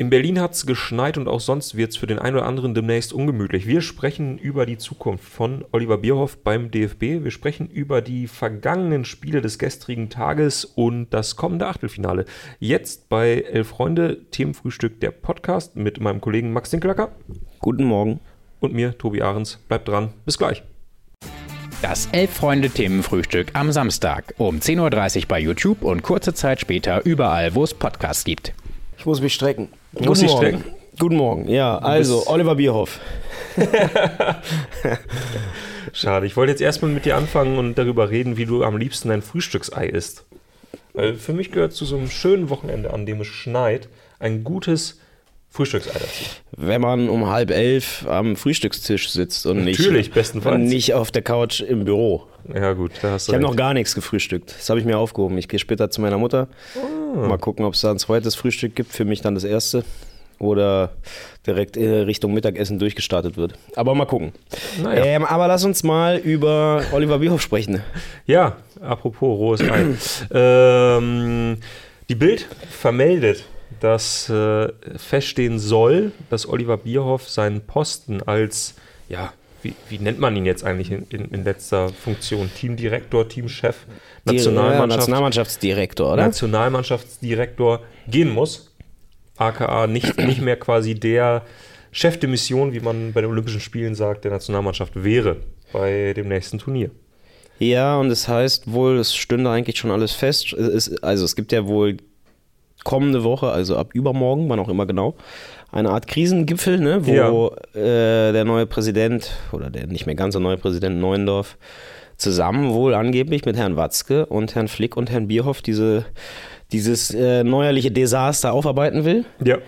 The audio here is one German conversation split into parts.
In Berlin hat es geschneit und auch sonst wird es für den einen oder anderen demnächst ungemütlich. Wir sprechen über die Zukunft von Oliver Bierhoff beim DFB. Wir sprechen über die vergangenen Spiele des gestrigen Tages und das kommende Achtelfinale. Jetzt bei Elf Freunde, Themenfrühstück, der Podcast mit meinem Kollegen Max Dinkelacker. Guten Morgen. Und mir, Tobi Ahrens. Bleibt dran. Bis gleich. Das Elf-Freunde-Themenfrühstück am Samstag um 10.30 Uhr bei YouTube und kurze Zeit später überall, wo es Podcasts gibt. Ich muss mich strecken. Du musst dich strecken. Guten Morgen. Ja, also Oliver Bierhoff. Schade. Ich wollte jetzt erstmal mit dir anfangen und darüber reden, wie du am liebsten ein Frühstücksei isst. Weil für mich gehört zu so einem schönen Wochenende, an dem es schneit, ein gutes Frühstücksei dazu. Wenn man um halb elf am Frühstückstisch sitzt und Natürlich, nicht, bestenfalls. nicht auf der Couch im Büro. Ja, gut, da hast du Ich habe noch gar nichts gefrühstückt. Das habe ich mir aufgehoben. Ich gehe später zu meiner Mutter. Ah. Mal gucken, ob es da ein zweites Frühstück gibt. Für mich dann das erste. Oder direkt äh, Richtung Mittagessen durchgestartet wird. Aber mal gucken. Naja. Ähm, aber lass uns mal über Oliver Bierhoff sprechen. Ja, apropos rohes Ei. ähm, die Bild vermeldet, dass äh, feststehen soll, dass Oliver Bierhoff seinen Posten als, ja, wie, wie nennt man ihn jetzt eigentlich in, in, in letzter Funktion? Teamdirektor, Teamchef, Die- ja, Nationalmannschaft, Nationalmannschaftsdirektor, oder? Nationalmannschaftsdirektor gehen muss. AKA nicht, nicht mehr quasi der Chef de Mission, wie man bei den Olympischen Spielen sagt, der Nationalmannschaft wäre bei dem nächsten Turnier. Ja, und es heißt wohl, es stünde eigentlich schon alles fest. Es also es gibt ja wohl kommende Woche, also ab übermorgen, wann auch immer genau, eine Art Krisengipfel, ne, wo äh, der neue Präsident oder der nicht mehr ganz so neue Präsident Neuendorf zusammen wohl angeblich mit Herrn Watzke und Herrn Flick und Herrn Bierhoff diese, dieses äh, neuerliche Desaster aufarbeiten will. Ja.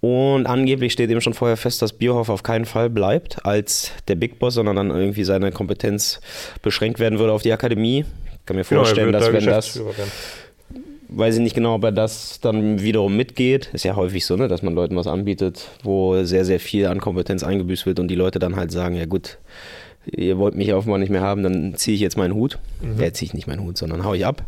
Und angeblich steht eben schon vorher fest, dass Bierhoff auf keinen Fall bleibt als der Big Boss, sondern dann irgendwie seine Kompetenz beschränkt werden würde auf die Akademie. Ich kann mir Genau, vorstellen, wird dass da wenn das. Weiß ich nicht genau, ob er das dann wiederum mitgeht. Ist ja häufig so, ne, dass man Leuten was anbietet, wo sehr, sehr viel an Kompetenz eingebüßt wird und die Leute dann halt sagen, ja gut, ihr wollt mich offenbar nicht mehr haben, dann ziehe ich jetzt meinen Hut. Mhm. Ja, ziehe ich nicht meinen Hut, sondern hau ich ab.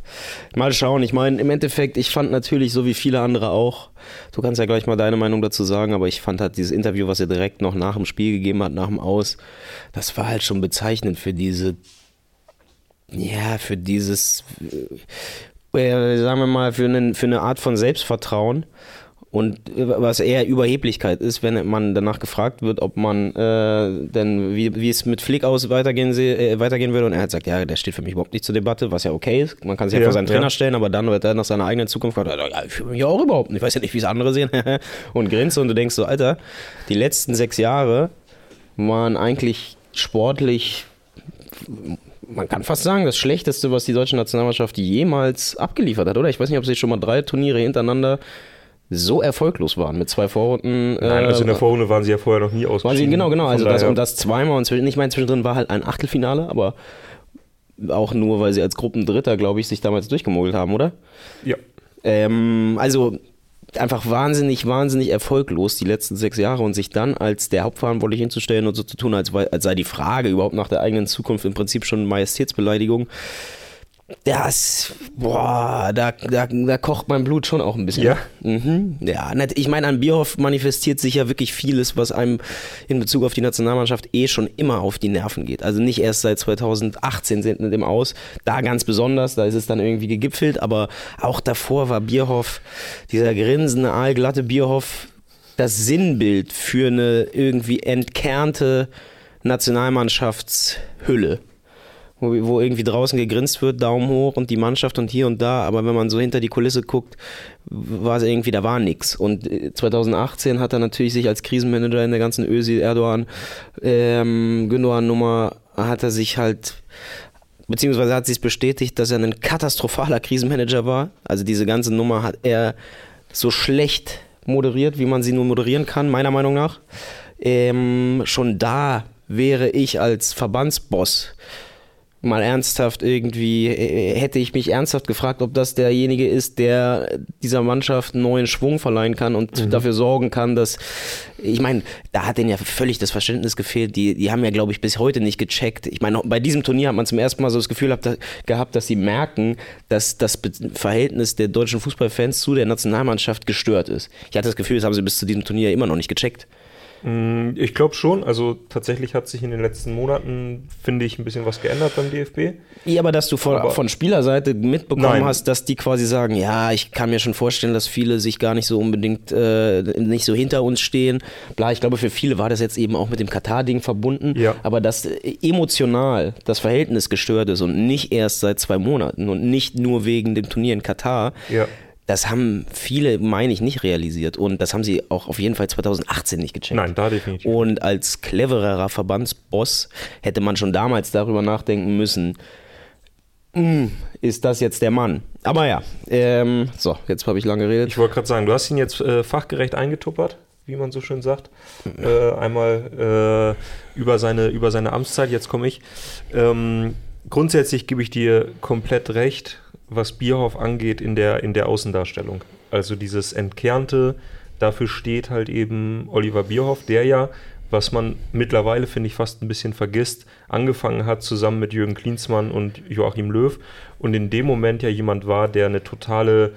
Mal schauen. Ich meine, im Endeffekt, ich fand natürlich, so wie viele andere auch, du kannst ja gleich mal deine Meinung dazu sagen, aber ich fand halt dieses Interview, was er direkt noch nach dem Spiel gegeben hat, nach dem Aus, das war halt schon bezeichnend für diese, ja, für dieses, äh, sagen wir mal, für, einen, für eine Art von Selbstvertrauen. Und äh, was eher Überheblichkeit ist, wenn man danach gefragt wird, ob man äh, denn, wie, wie es mit Flick aus weitergehen, äh, weitergehen würde. Und er hat gesagt, ja, der steht für mich überhaupt nicht zur Debatte, was ja okay ist. Man kann sich ja, Ja, vor seinen Trainer ja. stellen, aber dann wird er nach seiner eigenen Zukunft gefragt, ja, ich fühle mich auch überhaupt nicht. Ich weiß ja nicht, wie es andere sehen. und grinst und du denkst so, Alter, die letzten sechs Jahre waren eigentlich sportlich man kann fast sagen, das Schlechteste, was die deutsche Nationalmannschaft jemals abgeliefert hat, oder? Ich weiß nicht, ob sie schon mal drei Turniere hintereinander so erfolglos waren mit zwei Vorrunden. Nein, also in der Vorrunde waren sie ja vorher noch nie waren sie, genau, genau. Also das und das zweimal und zwischen, ich meine, zwischendrin war halt ein Achtelfinale, aber auch nur, weil sie als Gruppendritter, glaube ich, sich damals durchgemogelt haben, oder? Ja. Ähm, also einfach wahnsinnig, wahnsinnig erfolglos die letzten sechs Jahre und sich dann als der Hauptverantwortliche hinzustellen und so zu tun, als, als sei die Frage überhaupt nach der eigenen Zukunft im Prinzip schon Majestätsbeleidigung. Das, boah, da, da, da kocht mein Blut schon auch ein bisschen. Ja? Mhm. Ja, ich meine, an Bierhoff manifestiert sich ja wirklich vieles, was einem in Bezug auf die Nationalmannschaft eh schon immer auf die Nerven geht. Also nicht erst seit 2018 sind mit dem Aus, da ganz besonders, da ist es dann irgendwie gegipfelt, aber auch davor war Bierhoff, dieser grinsende, aalglatte Bierhoff, das Sinnbild für eine irgendwie entkernte Nationalmannschaftshülle wo, wo irgendwie draußen gegrinst wird, Daumen hoch und die Mannschaft und hier und da, aber wenn man so hinter die Kulisse guckt, war es irgendwie, da war nix. Und äh, 2018 hat er natürlich sich als Krisenmanager in der ganzen Ösi Erdogan ähm, Gündogan Nummer hat er sich halt beziehungsweise hat sich bestätigt, dass er ein katastrophaler Krisenmanager war. Also diese ganze Nummer hat er so schlecht moderiert, wie man sie nur moderieren kann, meiner Meinung nach. Ähm, schon da wäre ich als Verbandsboss mal ernsthaft irgendwie, äh, hätte ich mich ernsthaft gefragt, ob das derjenige ist, der dieser Mannschaft einen neuen Schwung verleihen kann und mhm. dafür sorgen kann, dass, ich meine, da hat denen ja völlig das Verständnis gefehlt. Die, die haben ja, glaube ich, bis heute nicht gecheckt. Ich meine, bei diesem Turnier hat man zum ersten Mal so das Gefühl gehabt, dass sie merken, dass das Verhältnis der deutschen Fußballfans zu der Nationalmannschaft gestört ist. Ich hatte das Gefühl, das haben sie bis zu diesem Turnier immer noch nicht gecheckt. Mm, ich glaube schon. Also tatsächlich hat sich in den letzten Monaten, finde ich, ein bisschen was geändert beim DFB. Ja, aber dass du von, aber von Spielerseite mitbekommen nein. hast, dass die quasi sagen, ja, ich kann mir schon vorstellen, dass viele sich gar nicht so unbedingt äh, nicht so hinter uns stehen. Bla, ich glaube, für viele war das jetzt eben auch mit dem Katar-Ding verbunden. Ja. Aber dass äh, emotional das Verhältnis gestört ist und nicht erst seit zwei Monaten und nicht nur wegen dem Turnier in Katar. Ja das haben viele, meine ich, nicht realisiert. Und das haben sie auch auf jeden Fall 2018 nicht gecheckt. Nein, da definitiv. Und als clevererer Verbandsboss hätte man schon damals darüber nachdenken müssen, hm, ist das jetzt der Mann? Aber ja, ähm, so, jetzt habe ich lange geredet. Ich wollte gerade sagen, du hast ihn jetzt äh, fachgerecht eingetuppert, wie man so schön sagt. Äh, einmal äh, über, seine, über seine Amtszeit, jetzt komme ich. Ähm, grundsätzlich gebe ich dir komplett recht was Bierhoff angeht in der, in der Außendarstellung. Also dieses Entkernte, dafür steht halt eben Oliver Bierhoff, der ja, was man mittlerweile, finde ich, fast ein bisschen vergisst, angefangen hat zusammen mit Jürgen Klinsmann und Joachim Löw und in dem Moment ja jemand war, der eine totale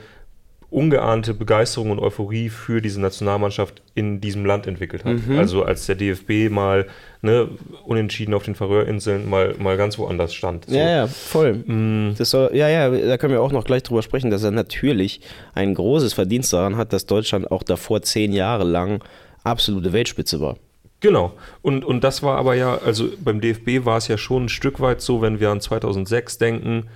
ungeahnte Begeisterung und Euphorie für diese Nationalmannschaft in diesem Land entwickelt hat. Mhm. Also als der DFB mal ne, unentschieden auf den Färöerinseln mal, mal ganz woanders stand. So. Ja, ja, voll. Mm. Das soll, ja, ja, da können wir auch noch gleich drüber sprechen, dass er natürlich ein großes Verdienst daran hat, dass Deutschland auch davor zehn Jahre lang absolute Weltspitze war. Genau. Und, und das war aber ja, also beim DFB war es ja schon ein Stück weit so, wenn wir an 2006 denken,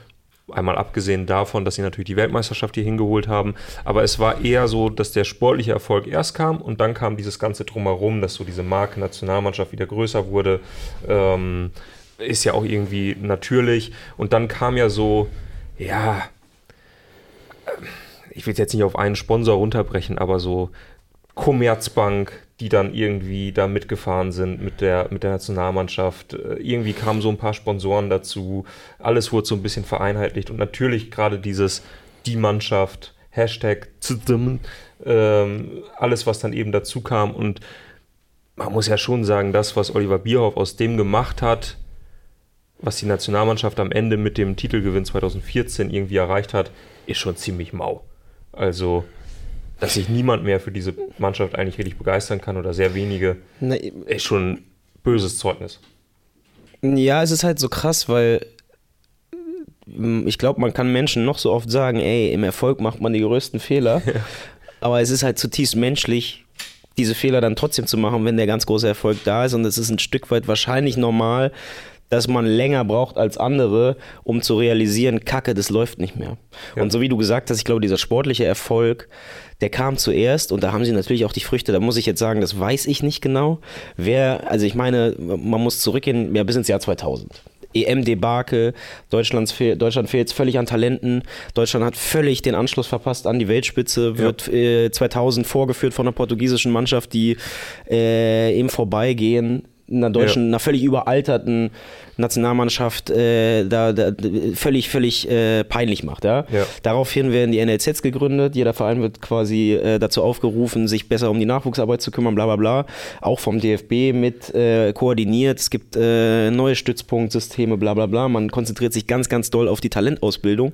Einmal abgesehen davon, dass sie natürlich die Weltmeisterschaft hier hingeholt haben. Aber es war eher so, dass der sportliche Erfolg erst kam und dann kam dieses Ganze drumherum, dass so diese Marke Nationalmannschaft wieder größer wurde. Ähm, ist ja auch irgendwie natürlich. Und dann kam ja so, ja, ich will jetzt nicht auf einen Sponsor runterbrechen, aber so Commerzbank, die dann irgendwie da mitgefahren sind mit der, mit der Nationalmannschaft. Äh, irgendwie kamen so ein paar Sponsoren dazu. Alles wurde so ein bisschen vereinheitlicht. Und natürlich gerade dieses die Mannschaft, Hashtag ähm, alles, was dann eben dazu kam. Und man muss ja schon sagen, das, was Oliver Bierhoff aus dem gemacht hat, was die Nationalmannschaft am Ende mit dem Titelgewinn 2014 irgendwie erreicht hat, ist schon ziemlich mau. Also dass sich niemand mehr für diese Mannschaft eigentlich richtig begeistern kann oder sehr wenige, Na, ist schon ein böses Zeugnis. Ja, es ist halt so krass, weil mm, ich glaube, man kann Menschen noch so oft sagen, ey, im Erfolg macht man die größten Fehler. Ja. Aber es ist halt zutiefst menschlich, diese Fehler dann trotzdem zu machen, wenn der ganz große Erfolg da ist. Und es ist ein Stück weit wahrscheinlich normal, dass man länger braucht als andere, um zu realisieren, Kacke, das läuft nicht mehr. Ja. Und so wie du gesagt hast, ich glaube, dieser sportliche Erfolg, der kam zuerst und da haben sie natürlich auch die Früchte. Da muss ich jetzt sagen, das weiß ich nicht genau. Wer, also ich meine, man muss zurückgehen, ja, bis ins Jahr 2000. EM-Debakel, Deutschland fehlt völlig an Talenten. Deutschland hat völlig den Anschluss verpasst an die Weltspitze, wird ja. äh, 2000 vorgeführt von einer portugiesischen Mannschaft, die äh, im Vorbeigehen einer deutschen, ja. einer völlig überalterten Nationalmannschaft äh, da, da, völlig, völlig äh, peinlich macht. Ja? ja? Daraufhin werden die NLZs gegründet, jeder Verein wird quasi äh, dazu aufgerufen, sich besser um die Nachwuchsarbeit zu kümmern, bla bla bla. Auch vom DFB mit äh, koordiniert. Es gibt äh, neue Stützpunktsysteme, bla bla bla. Man konzentriert sich ganz, ganz doll auf die Talentausbildung.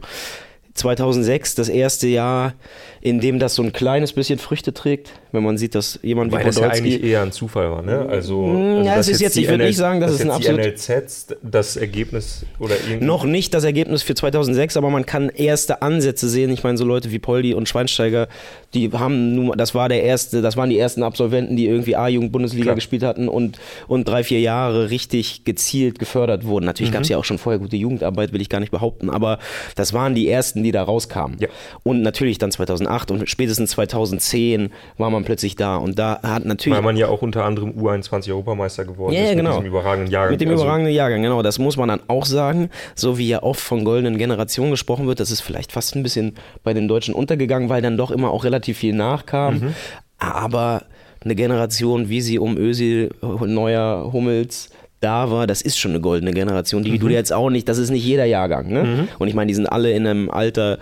2006, das erste Jahr, in dem das so ein kleines bisschen Früchte trägt, wenn man sieht, dass jemand Weil wie Podolski... das ja eigentlich eher ein Zufall war, ne? Also, also ja, es ist jetzt, ich würde nicht sagen, dass, dass es ein absolut... NLZ das Ergebnis oder irgendwie... Noch nicht das Ergebnis für 2006, aber man kann erste Ansätze sehen. Ich meine, so Leute wie Poldi und Schweinsteiger, die haben nun, das war der erste, das waren die ersten Absolventen, die irgendwie A-Jugend-Bundesliga gespielt hatten und, und drei, vier Jahre richtig gezielt gefördert wurden. Natürlich mhm. gab es ja auch schon vorher gute Jugendarbeit, will ich gar nicht behaupten, aber das waren die ersten, die da rauskamen. Ja. Und natürlich dann 2008 und spätestens 2010 war man plötzlich da und da hat natürlich... Weil man ja auch unter anderem U21 Europameister geworden ja, ist ja, genau. mit diesem überragenden Jahrgang. Mit dem also überragenden Jahrgang, genau. Das muss man dann auch sagen, so wie ja oft von goldenen Generationen gesprochen wird, das ist vielleicht fast ein bisschen bei den Deutschen untergegangen, weil dann doch immer auch relativ viel nachkam. Mhm. Aber eine Generation, wie sie um Ösil, Neuer, Hummels, da war, das ist schon eine goldene Generation, die mhm. du jetzt auch nicht, das ist nicht jeder Jahrgang. Ne? Mhm. Und ich meine, die sind alle in einem Alter,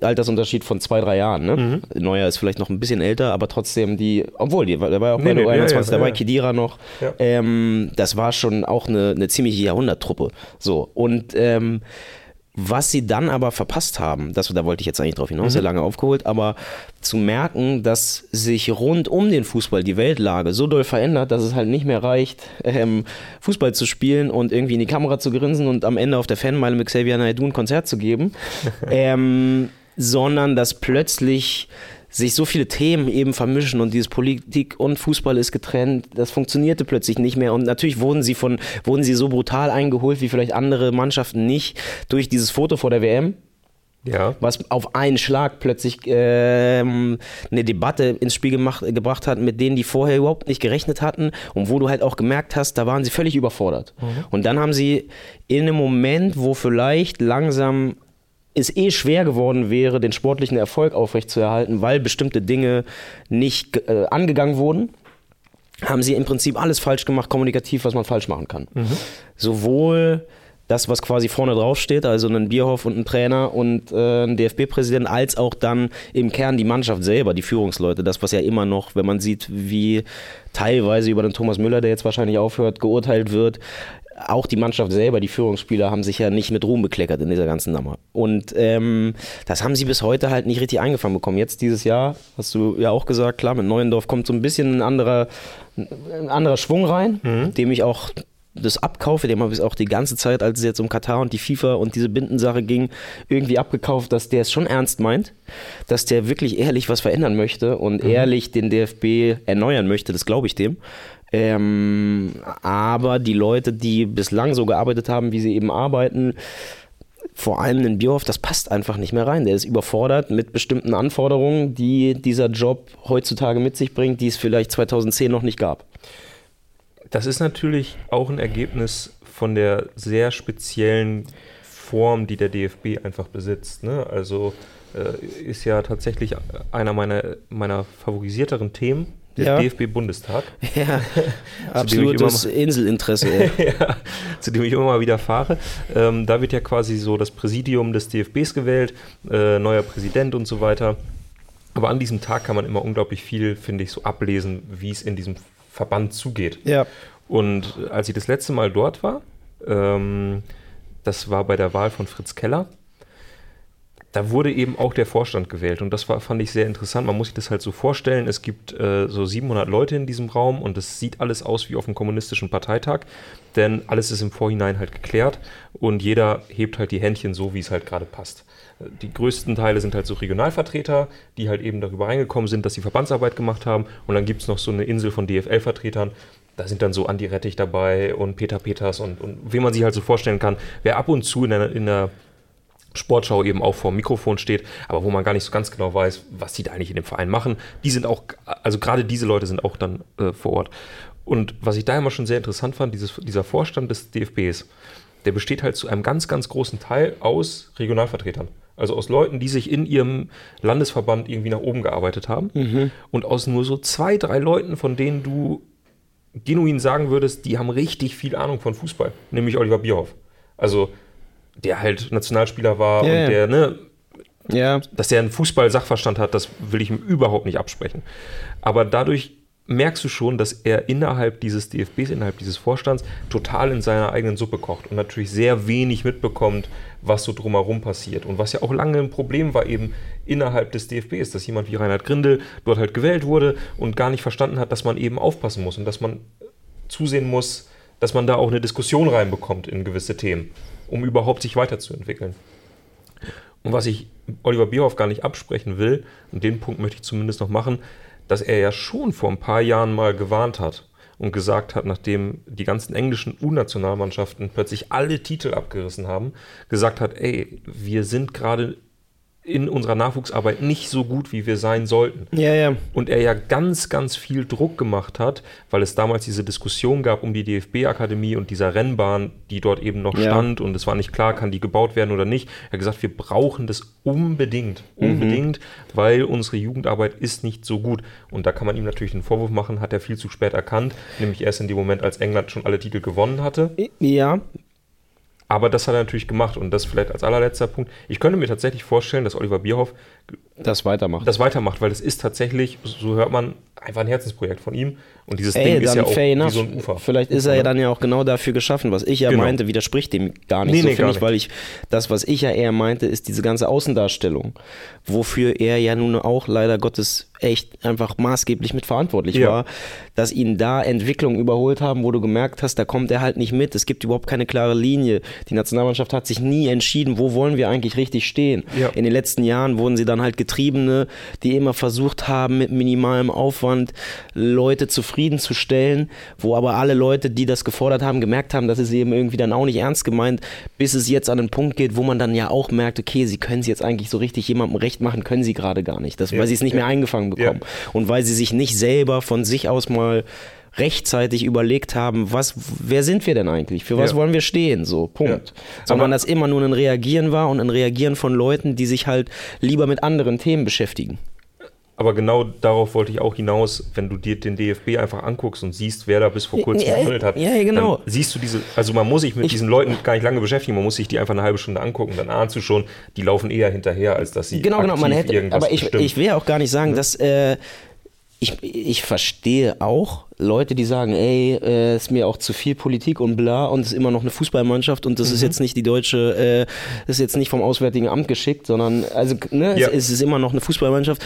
Altersunterschied von zwei, drei Jahren. Ne? Mhm. Neuer ist vielleicht noch ein bisschen älter, aber trotzdem die, obwohl, die, da war auch nee, bei nee, 21, ja, ja, da war Kedira noch. Ja. Ähm, das war schon auch eine, eine ziemliche Jahrhunderttruppe. So, und ähm, was sie dann aber verpasst haben, das, da wollte ich jetzt eigentlich drauf hinaus, mhm. sehr lange aufgeholt, aber zu merken, dass sich rund um den Fußball die Weltlage so doll verändert, dass es halt nicht mehr reicht, ähm, Fußball zu spielen und irgendwie in die Kamera zu grinsen und am Ende auf der Fanmeile mit Xavier Naidoo ein Konzert zu geben, ähm, sondern dass plötzlich sich so viele Themen eben vermischen und dieses Politik und Fußball ist getrennt, das funktionierte plötzlich nicht mehr und natürlich wurden sie von wurden sie so brutal eingeholt wie vielleicht andere Mannschaften nicht durch dieses Foto vor der WM. Ja. Was auf einen Schlag plötzlich ähm, eine Debatte ins Spiel gemacht, gebracht hat, mit denen die vorher überhaupt nicht gerechnet hatten und wo du halt auch gemerkt hast, da waren sie völlig überfordert. Mhm. Und dann haben sie in einem Moment, wo vielleicht langsam es eh schwer geworden wäre, den sportlichen Erfolg aufrechtzuerhalten, weil bestimmte Dinge nicht äh, angegangen wurden, haben sie im Prinzip alles falsch gemacht, kommunikativ, was man falsch machen kann. Mhm. Sowohl das, was quasi vorne drauf steht, also ein Bierhoff und ein Trainer und äh, ein DFB-Präsident, als auch dann im Kern die Mannschaft selber, die Führungsleute, das, was ja immer noch, wenn man sieht, wie teilweise über den Thomas Müller, der jetzt wahrscheinlich aufhört, geurteilt wird, auch die Mannschaft selber, die Führungsspieler, haben sich ja nicht mit Ruhm bekleckert in dieser ganzen Nummer. Und ähm, das haben sie bis heute halt nicht richtig eingefangen bekommen. Jetzt dieses Jahr, hast du ja auch gesagt, klar, mit Neuendorf kommt so ein bisschen ein anderer, ein anderer Schwung rein, mhm. dem ich auch das abkaufe, dem habe ich auch die ganze Zeit, als es jetzt um Katar und die FIFA und diese Bindensache ging, irgendwie abgekauft, dass der es schon ernst meint, dass der wirklich ehrlich was verändern möchte und mhm. ehrlich den DFB erneuern möchte, das glaube ich dem. Ähm, aber die Leute, die bislang so gearbeitet haben, wie sie eben arbeiten, vor allem in Bierhoff, das passt einfach nicht mehr rein. Der ist überfordert mit bestimmten Anforderungen, die dieser Job heutzutage mit sich bringt, die es vielleicht 2010 noch nicht gab. Das ist natürlich auch ein Ergebnis von der sehr speziellen Form, die der DFB einfach besitzt. Ne? Also äh, ist ja tatsächlich einer meiner, meiner favorisierteren Themen der ja. DFB-Bundestag. Ja, absolutes mal, Inselinteresse. ja, zu dem ich immer mal wieder fahre. Ähm, da wird ja quasi so das Präsidium des DFBs gewählt, äh, neuer Präsident und so weiter. Aber an diesem Tag kann man immer unglaublich viel, finde ich, so ablesen, wie es in diesem Verband zugeht. Ja. Und als ich das letzte Mal dort war, ähm, das war bei der Wahl von Fritz Keller, da wurde eben auch der Vorstand gewählt und das war, fand ich sehr interessant. Man muss sich das halt so vorstellen, es gibt äh, so 700 Leute in diesem Raum und es sieht alles aus wie auf einem kommunistischen Parteitag, denn alles ist im Vorhinein halt geklärt und jeder hebt halt die Händchen so, wie es halt gerade passt. Die größten Teile sind halt so Regionalvertreter, die halt eben darüber reingekommen sind, dass sie Verbandsarbeit gemacht haben und dann gibt es noch so eine Insel von DFL-Vertretern, da sind dann so Andi Rettich dabei und Peter Peters und, und wie man sich halt so vorstellen kann, wer ab und zu in einer, in einer Sportschau eben auch vor dem Mikrofon steht, aber wo man gar nicht so ganz genau weiß, was die da eigentlich in dem Verein machen. Die sind auch, also gerade diese Leute sind auch dann äh, vor Ort. Und was ich da immer schon sehr interessant fand, dieses, dieser Vorstand des DFBs, der besteht halt zu einem ganz, ganz großen Teil aus Regionalvertretern. Also aus Leuten, die sich in ihrem Landesverband irgendwie nach oben gearbeitet haben. Mhm. Und aus nur so zwei, drei Leuten, von denen du genuin sagen würdest, die haben richtig viel Ahnung von Fußball. Nämlich Oliver Bierhoff. Also der halt Nationalspieler war yeah. und der, ne, ja. dass der einen Fußball-Sachverstand hat, das will ich ihm überhaupt nicht absprechen. Aber dadurch merkst du schon, dass er innerhalb dieses DFBs, innerhalb dieses Vorstands total in seiner eigenen Suppe kocht und natürlich sehr wenig mitbekommt, was so drumherum passiert. Und was ja auch lange ein Problem war eben innerhalb des DFBs, dass jemand wie Reinhard Grindel dort halt gewählt wurde und gar nicht verstanden hat, dass man eben aufpassen muss und dass man zusehen muss, dass man da auch eine Diskussion reinbekommt in gewisse Themen um überhaupt sich weiterzuentwickeln. Und was ich Oliver Bierhoff gar nicht absprechen will, und den Punkt möchte ich zumindest noch machen, dass er ja schon vor ein paar Jahren mal gewarnt hat und gesagt hat, nachdem die ganzen englischen U-Nationalmannschaften plötzlich alle Titel abgerissen haben, gesagt hat, ey, wir sind gerade in unserer Nachwuchsarbeit nicht so gut, wie wir sein sollten. Ja, ja. Und er ja ganz, ganz viel Druck gemacht hat, weil es damals diese Diskussion gab um die DFB-Akademie und dieser Rennbahn, die dort eben noch Ja. stand und es war nicht klar, kann die gebaut werden oder nicht. Er hat gesagt, wir brauchen das unbedingt, unbedingt, weil unsere Jugendarbeit ist nicht so gut. Und da kann man ihm natürlich den Vorwurf machen, hat er viel zu spät erkannt, nämlich erst in dem Moment, als England schon alle Titel gewonnen hatte. Ja, Aber das hat er natürlich gemacht und das vielleicht als allerletzter Punkt. Ich könnte mir tatsächlich vorstellen, dass Oliver Bierhoff das weitermacht. das weitermacht, weil es ist tatsächlich, so hört man, einfach ein Herzensprojekt von ihm. Und dieses Ey, Ding ist ja auch wie so ein Ufer. Vielleicht ist er ja dann ja auch genau dafür geschaffen. Was ich ja Genau. meinte, widerspricht dem gar nicht Nee, so, nee, finde ich, nicht. weil ich, das, was ich ja eher meinte, ist diese ganze Außendarstellung, wofür er ja nun auch leider Gottes echt einfach maßgeblich mitverantwortlich Ja. war, dass ihn da Entwicklungen überholt haben, wo du gemerkt hast, da kommt er halt nicht mit. Es gibt überhaupt keine klare Linie. Die Nationalmannschaft hat sich nie entschieden, wo wollen wir eigentlich richtig stehen. Ja. In den letzten Jahren wurden sie dann halt Getriebene, die immer versucht haben, mit minimalem Aufwand Leute zufriedenzustellen, wo aber alle Leute, die das gefordert haben, gemerkt haben, das ist eben irgendwie dann auch nicht ernst gemeint, bis es jetzt an den Punkt geht, wo man dann ja auch merkt, okay, sie können es jetzt eigentlich so richtig jemandem recht machen, können sie gerade gar nicht, das, Ja. weil sie es nicht mehr eingefangen bekommen und weil sie sich nicht selber von sich aus mal rechtzeitig überlegt haben, was, wer sind wir denn eigentlich? Für was Ja. wollen wir stehen? So, Punkt. Ja. Sondern das immer nur ein Reagieren war und ein Reagieren von Leuten, die sich halt lieber mit anderen Themen beschäftigen. Aber genau darauf wollte ich auch hinaus, wenn du dir den DFB einfach anguckst und siehst, wer da bis vor kurzem Ja, gehandelt hat. ja, genau. Siehst du diese, also man muss sich mit Ich- diesen Leuten gar nicht lange beschäftigen, man muss sich die einfach eine halbe Stunde angucken, dann ahnst du schon, die laufen eher hinterher, als dass sie Genau, genau. Man hätte, irgendwas aber ich, bestimmen. ich will auch gar nicht sagen, dass äh, ich, ich verstehe auch Leute, die sagen, ey, äh, ist mir auch zu viel Politik und bla und es ist immer noch eine Fußballmannschaft und das Mhm. ist jetzt nicht die deutsche, äh, ist jetzt nicht vom Auswärtigen Amt geschickt, sondern also ne, Ja. es, es ist immer noch eine Fußballmannschaft.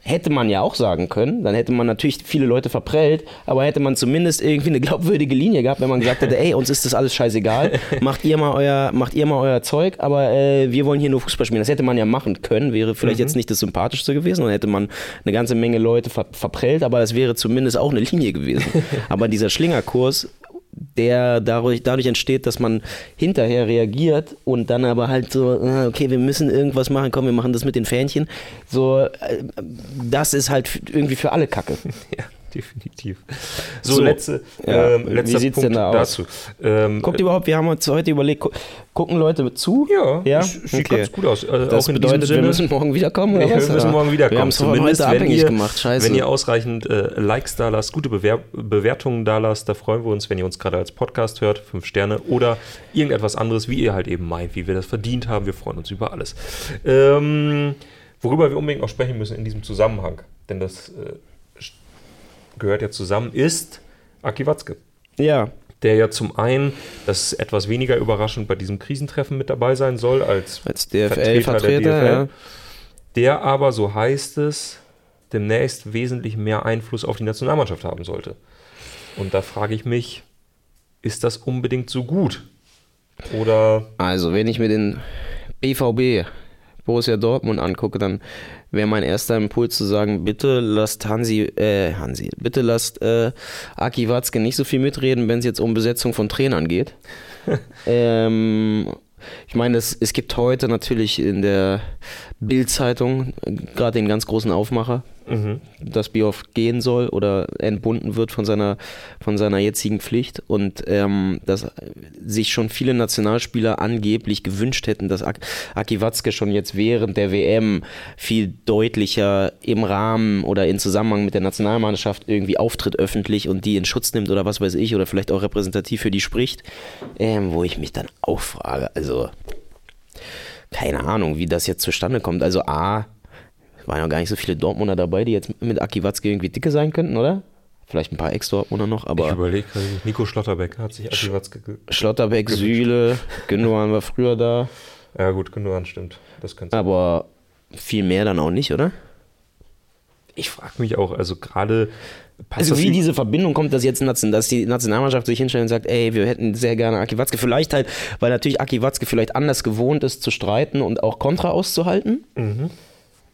Hätte man ja auch sagen können, dann hätte man natürlich viele Leute verprellt, aber hätte man zumindest irgendwie eine glaubwürdige Linie gehabt, wenn man gesagt hätte, ey, uns ist das alles scheißegal, macht ihr mal euer, macht ihr mal euer Zeug, aber äh, wir wollen hier nur Fußball spielen. Das hätte man ja machen können, wäre vielleicht jetzt nicht das Sympathischste gewesen, dann hätte man eine ganze Menge Leute ver verprellt, aber es wäre zumindest auch eine Linie gewesen. Aber dieser Schlingerkurs, der dadurch, dadurch entsteht, dass man hinterher reagiert und dann aber halt so, äh, okay, wir müssen irgendwas machen, komm, wir machen das mit den Fähnchen. So, äh, das ist halt irgendwie für alle Kacke. Ja, definitiv. So, So, letzte, ja, ähm, wie letzter sieht's Punkt denn da aus? dazu. Ähm, Guckt überhaupt, wir haben uns heute überlegt, gu gucken Leute zu? ja, ja? sieht ganz gut aus. Äh, Das auch in bedeutet, wir müssen morgen wiederkommen, oder Nee, was? wir müssen morgen Wir wiederkommen. haben es von Zumindest, heute wenn abhängig ihr, gemacht, scheiße. Wenn ihr ausreichend äh, Likes da lasst, gute Bewer Bewertungen da lasst, da freuen wir uns, wenn ihr uns gerade als Podcast hört, fünf Sterne oder irgendetwas anderes, wie ihr halt eben meint, wie wir das verdient haben. Wir freuen uns über alles. Ähm, worüber wir unbedingt noch sprechen müssen in diesem Zusammenhang, denn das äh, gehört ja zusammen, ist Aki Watzke ja, der ja zum einen, das ist etwas weniger überraschend, bei diesem Krisentreffen mit dabei sein soll, als als Vertreter DFL-Vertreter, der DFL. ja. der aber, so heißt es, demnächst wesentlich mehr Einfluss auf die Nationalmannschaft haben sollte. Und da frage ich mich, ist das unbedingt so gut? Oder Also, wenn ich mir den BVB Borussia Dortmund angucke, dann wäre mein erster Impuls zu sagen, bitte lasst Hansi, äh, Hansi, bitte lasst äh, Aki Watzke nicht so viel mitreden, wenn es jetzt um Besetzung von Trainern geht. ähm, ich meine, es, es gibt heute natürlich in der Bild-Zeitung gerade den ganz großen Aufmacher, dass Bioff gehen soll oder entbunden wird von seiner, von seiner jetzigen Pflicht und ähm, dass sich schon viele Nationalspieler angeblich gewünscht hätten, dass Ak Aki Watzke schon jetzt während der WM viel deutlicher im Rahmen oder in Zusammenhang mit der Nationalmannschaft irgendwie auftritt öffentlich und die in Schutz nimmt oder was weiß ich oder vielleicht auch repräsentativ für die spricht, ähm, wo ich mich dann auch frage, also keine Ahnung, wie das jetzt zustande kommt. Also A, waren ja gar nicht so viele Dortmunder dabei, die jetzt mit Aki Watzke irgendwie dicke sein könnten, oder? Vielleicht ein paar Ex-Dortmunder noch, ich aber überlege, Nico Schlotterbeck hat sich Aki Watzke ge Schlotterbeck, Süle, Gündogan war früher da, Ja gut, Gündogan stimmt. Das könnte aber viel mehr dann auch nicht, oder? Ich frage mich auch, also gerade passt Also wie diese Verbindung kommt, dass jetzt dass die Nationalmannschaft sich hinstellt und sagt, ey, wir hätten sehr gerne Aki Watzke. Vielleicht halt, weil natürlich Aki Watzke vielleicht anders gewohnt ist zu streiten und auch Kontra auszuhalten. Mhm.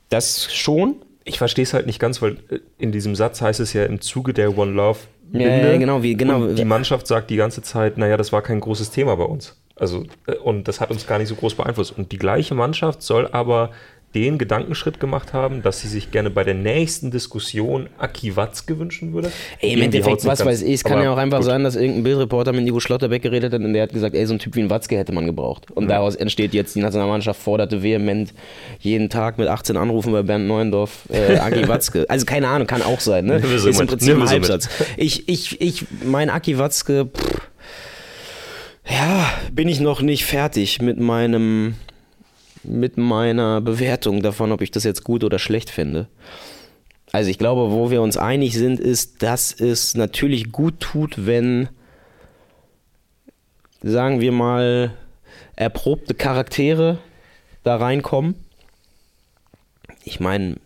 Das schon. ich verstehe es halt nicht ganz, weil äh, in diesem Satz heißt es ja im Zuge der One Love Ja, ja, genau, wie- genau. Die Mannschaft sagt die ganze Zeit, naja, das war kein großes Thema bei uns. Also, äh, und das hat uns gar nicht so groß beeinflusst. Und die gleiche Mannschaft soll aber den Gedankenschritt gemacht haben, dass sie sich gerne bei der nächsten Diskussion Aki Watzke wünschen würde. Ey, im Endeffekt, was weiß ich, es kann ja auch einfach gut. sein, dass irgendein Bildreporter mit Nico Schlotterbeck geredet hat und der hat gesagt, ey, so ein Typ wie ein Watzke hätte man gebraucht. Und mhm. daraus entsteht jetzt, die Nationalmannschaft forderte vehement jeden Tag mit 18 Anrufen bei Bernd Neuendorf äh, Aki Watzke. Also keine Ahnung, kann auch sein, ne? Ist im Prinzip ein Halbsatz. Ich, ich, ich, mein Aki Watzke, pff, ja, bin ich noch nicht fertig mit meinem mit meiner Bewertung davon, ob ich das jetzt gut oder schlecht finde. Also ich glaube, wo wir uns einig sind, ist, dass es natürlich gut tut, wenn, sagen wir mal, erprobte Charaktere da reinkommen. Ich meine,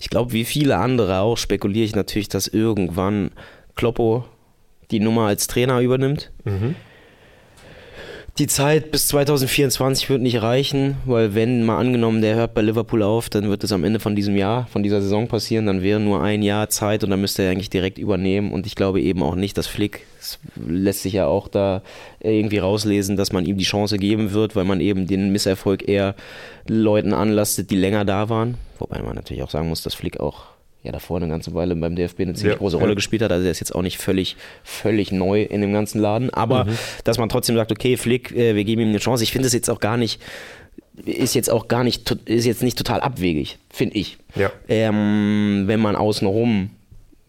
ich glaube, wie viele andere auch, spekuliere ich natürlich, dass irgendwann Kloppo die Nummer als Trainer übernimmt. Mhm die Zeit bis 2024 wird nicht reichen, weil wenn mal angenommen, der hört bei Liverpool auf, dann wird es am Ende von diesem Jahr, von dieser Saison passieren, dann wäre nur ein Jahr Zeit und dann müsste er eigentlich direkt übernehmen. Und ich glaube eben auch nicht, dass Flick, es lässt sich ja auch da irgendwie rauslesen, dass man ihm die Chance geben wird, weil man eben den Misserfolg eher Leuten anlastet, die länger da waren, wobei man natürlich auch sagen muss, dass Flick auch ja davor eine ganze Weile beim DFB eine ziemlich ja, große Rolle ja. gespielt hat. Also er ist jetzt auch nicht völlig, völlig neu in dem ganzen Laden. Aber mhm. dass man trotzdem sagt, okay, Flick, äh, wir geben ihm eine Chance. Ich finde es jetzt auch gar nicht, ist jetzt auch gar nicht, ist jetzt nicht total abwegig, finde ich. Ja. Ähm, wenn man außenrum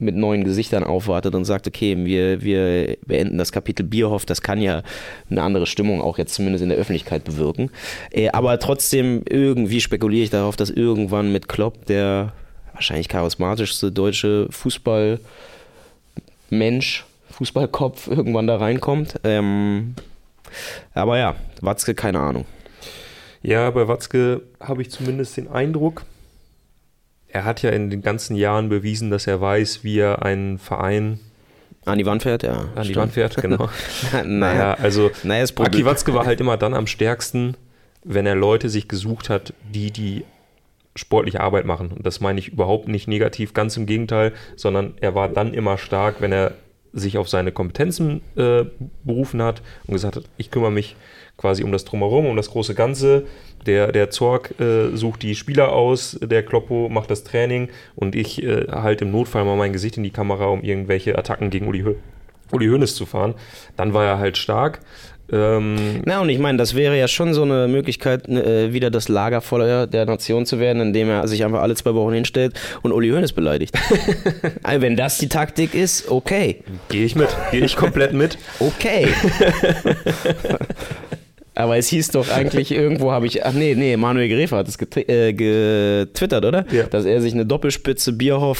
mit neuen Gesichtern aufwartet und sagt, okay, wir, wir beenden das Kapitel Bierhoff, das kann ja eine andere Stimmung auch jetzt zumindest in der Öffentlichkeit bewirken. Äh, aber trotzdem irgendwie spekuliere ich darauf, dass irgendwann mit Klopp der wahrscheinlich charismatischste deutsche Fußballmensch, Fußballkopf irgendwann da reinkommt. Ähm, aber ja, Watzke, keine Ahnung. Ja, bei Watzke habe ich zumindest den Eindruck, er hat ja in den ganzen Jahren bewiesen, dass er weiß, wie er einen Verein an die Wand fährt, ja. An stimmt. die Wand fährt, genau. naja, also naja, Aki Watzke war halt immer dann am stärksten, wenn er Leute sich gesucht hat, die die sportliche Arbeit machen. Und das meine ich überhaupt nicht negativ, ganz im Gegenteil, sondern er war dann immer stark, wenn er sich auf seine Kompetenzen äh, berufen hat und gesagt hat, ich kümmere mich quasi um das Drumherum, um das große Ganze. Der, der Zorg äh, sucht die Spieler aus, der Kloppo macht das Training und ich äh, halte im Notfall mal mein Gesicht in die Kamera, um irgendwelche Attacken gegen Uli, Hö Uli Hoeneß zu fahren. Dann war er halt stark. Ähm, Na, und ich meine, das wäre ja schon so eine Möglichkeit, äh, wieder das Lagerfeuer der Nation zu werden, indem er sich einfach alle zwei Wochen hinstellt und Uli Hoeneß beleidigt. also, wenn das die Taktik ist, okay. Gehe ich mit. Gehe ich komplett mit. Okay. Aber es hieß doch eigentlich, irgendwo habe ich, ach nee, nee, Manuel Gräfer hat es äh, getwittert, oder? Ja. Dass er sich eine Doppelspitze Bierhoff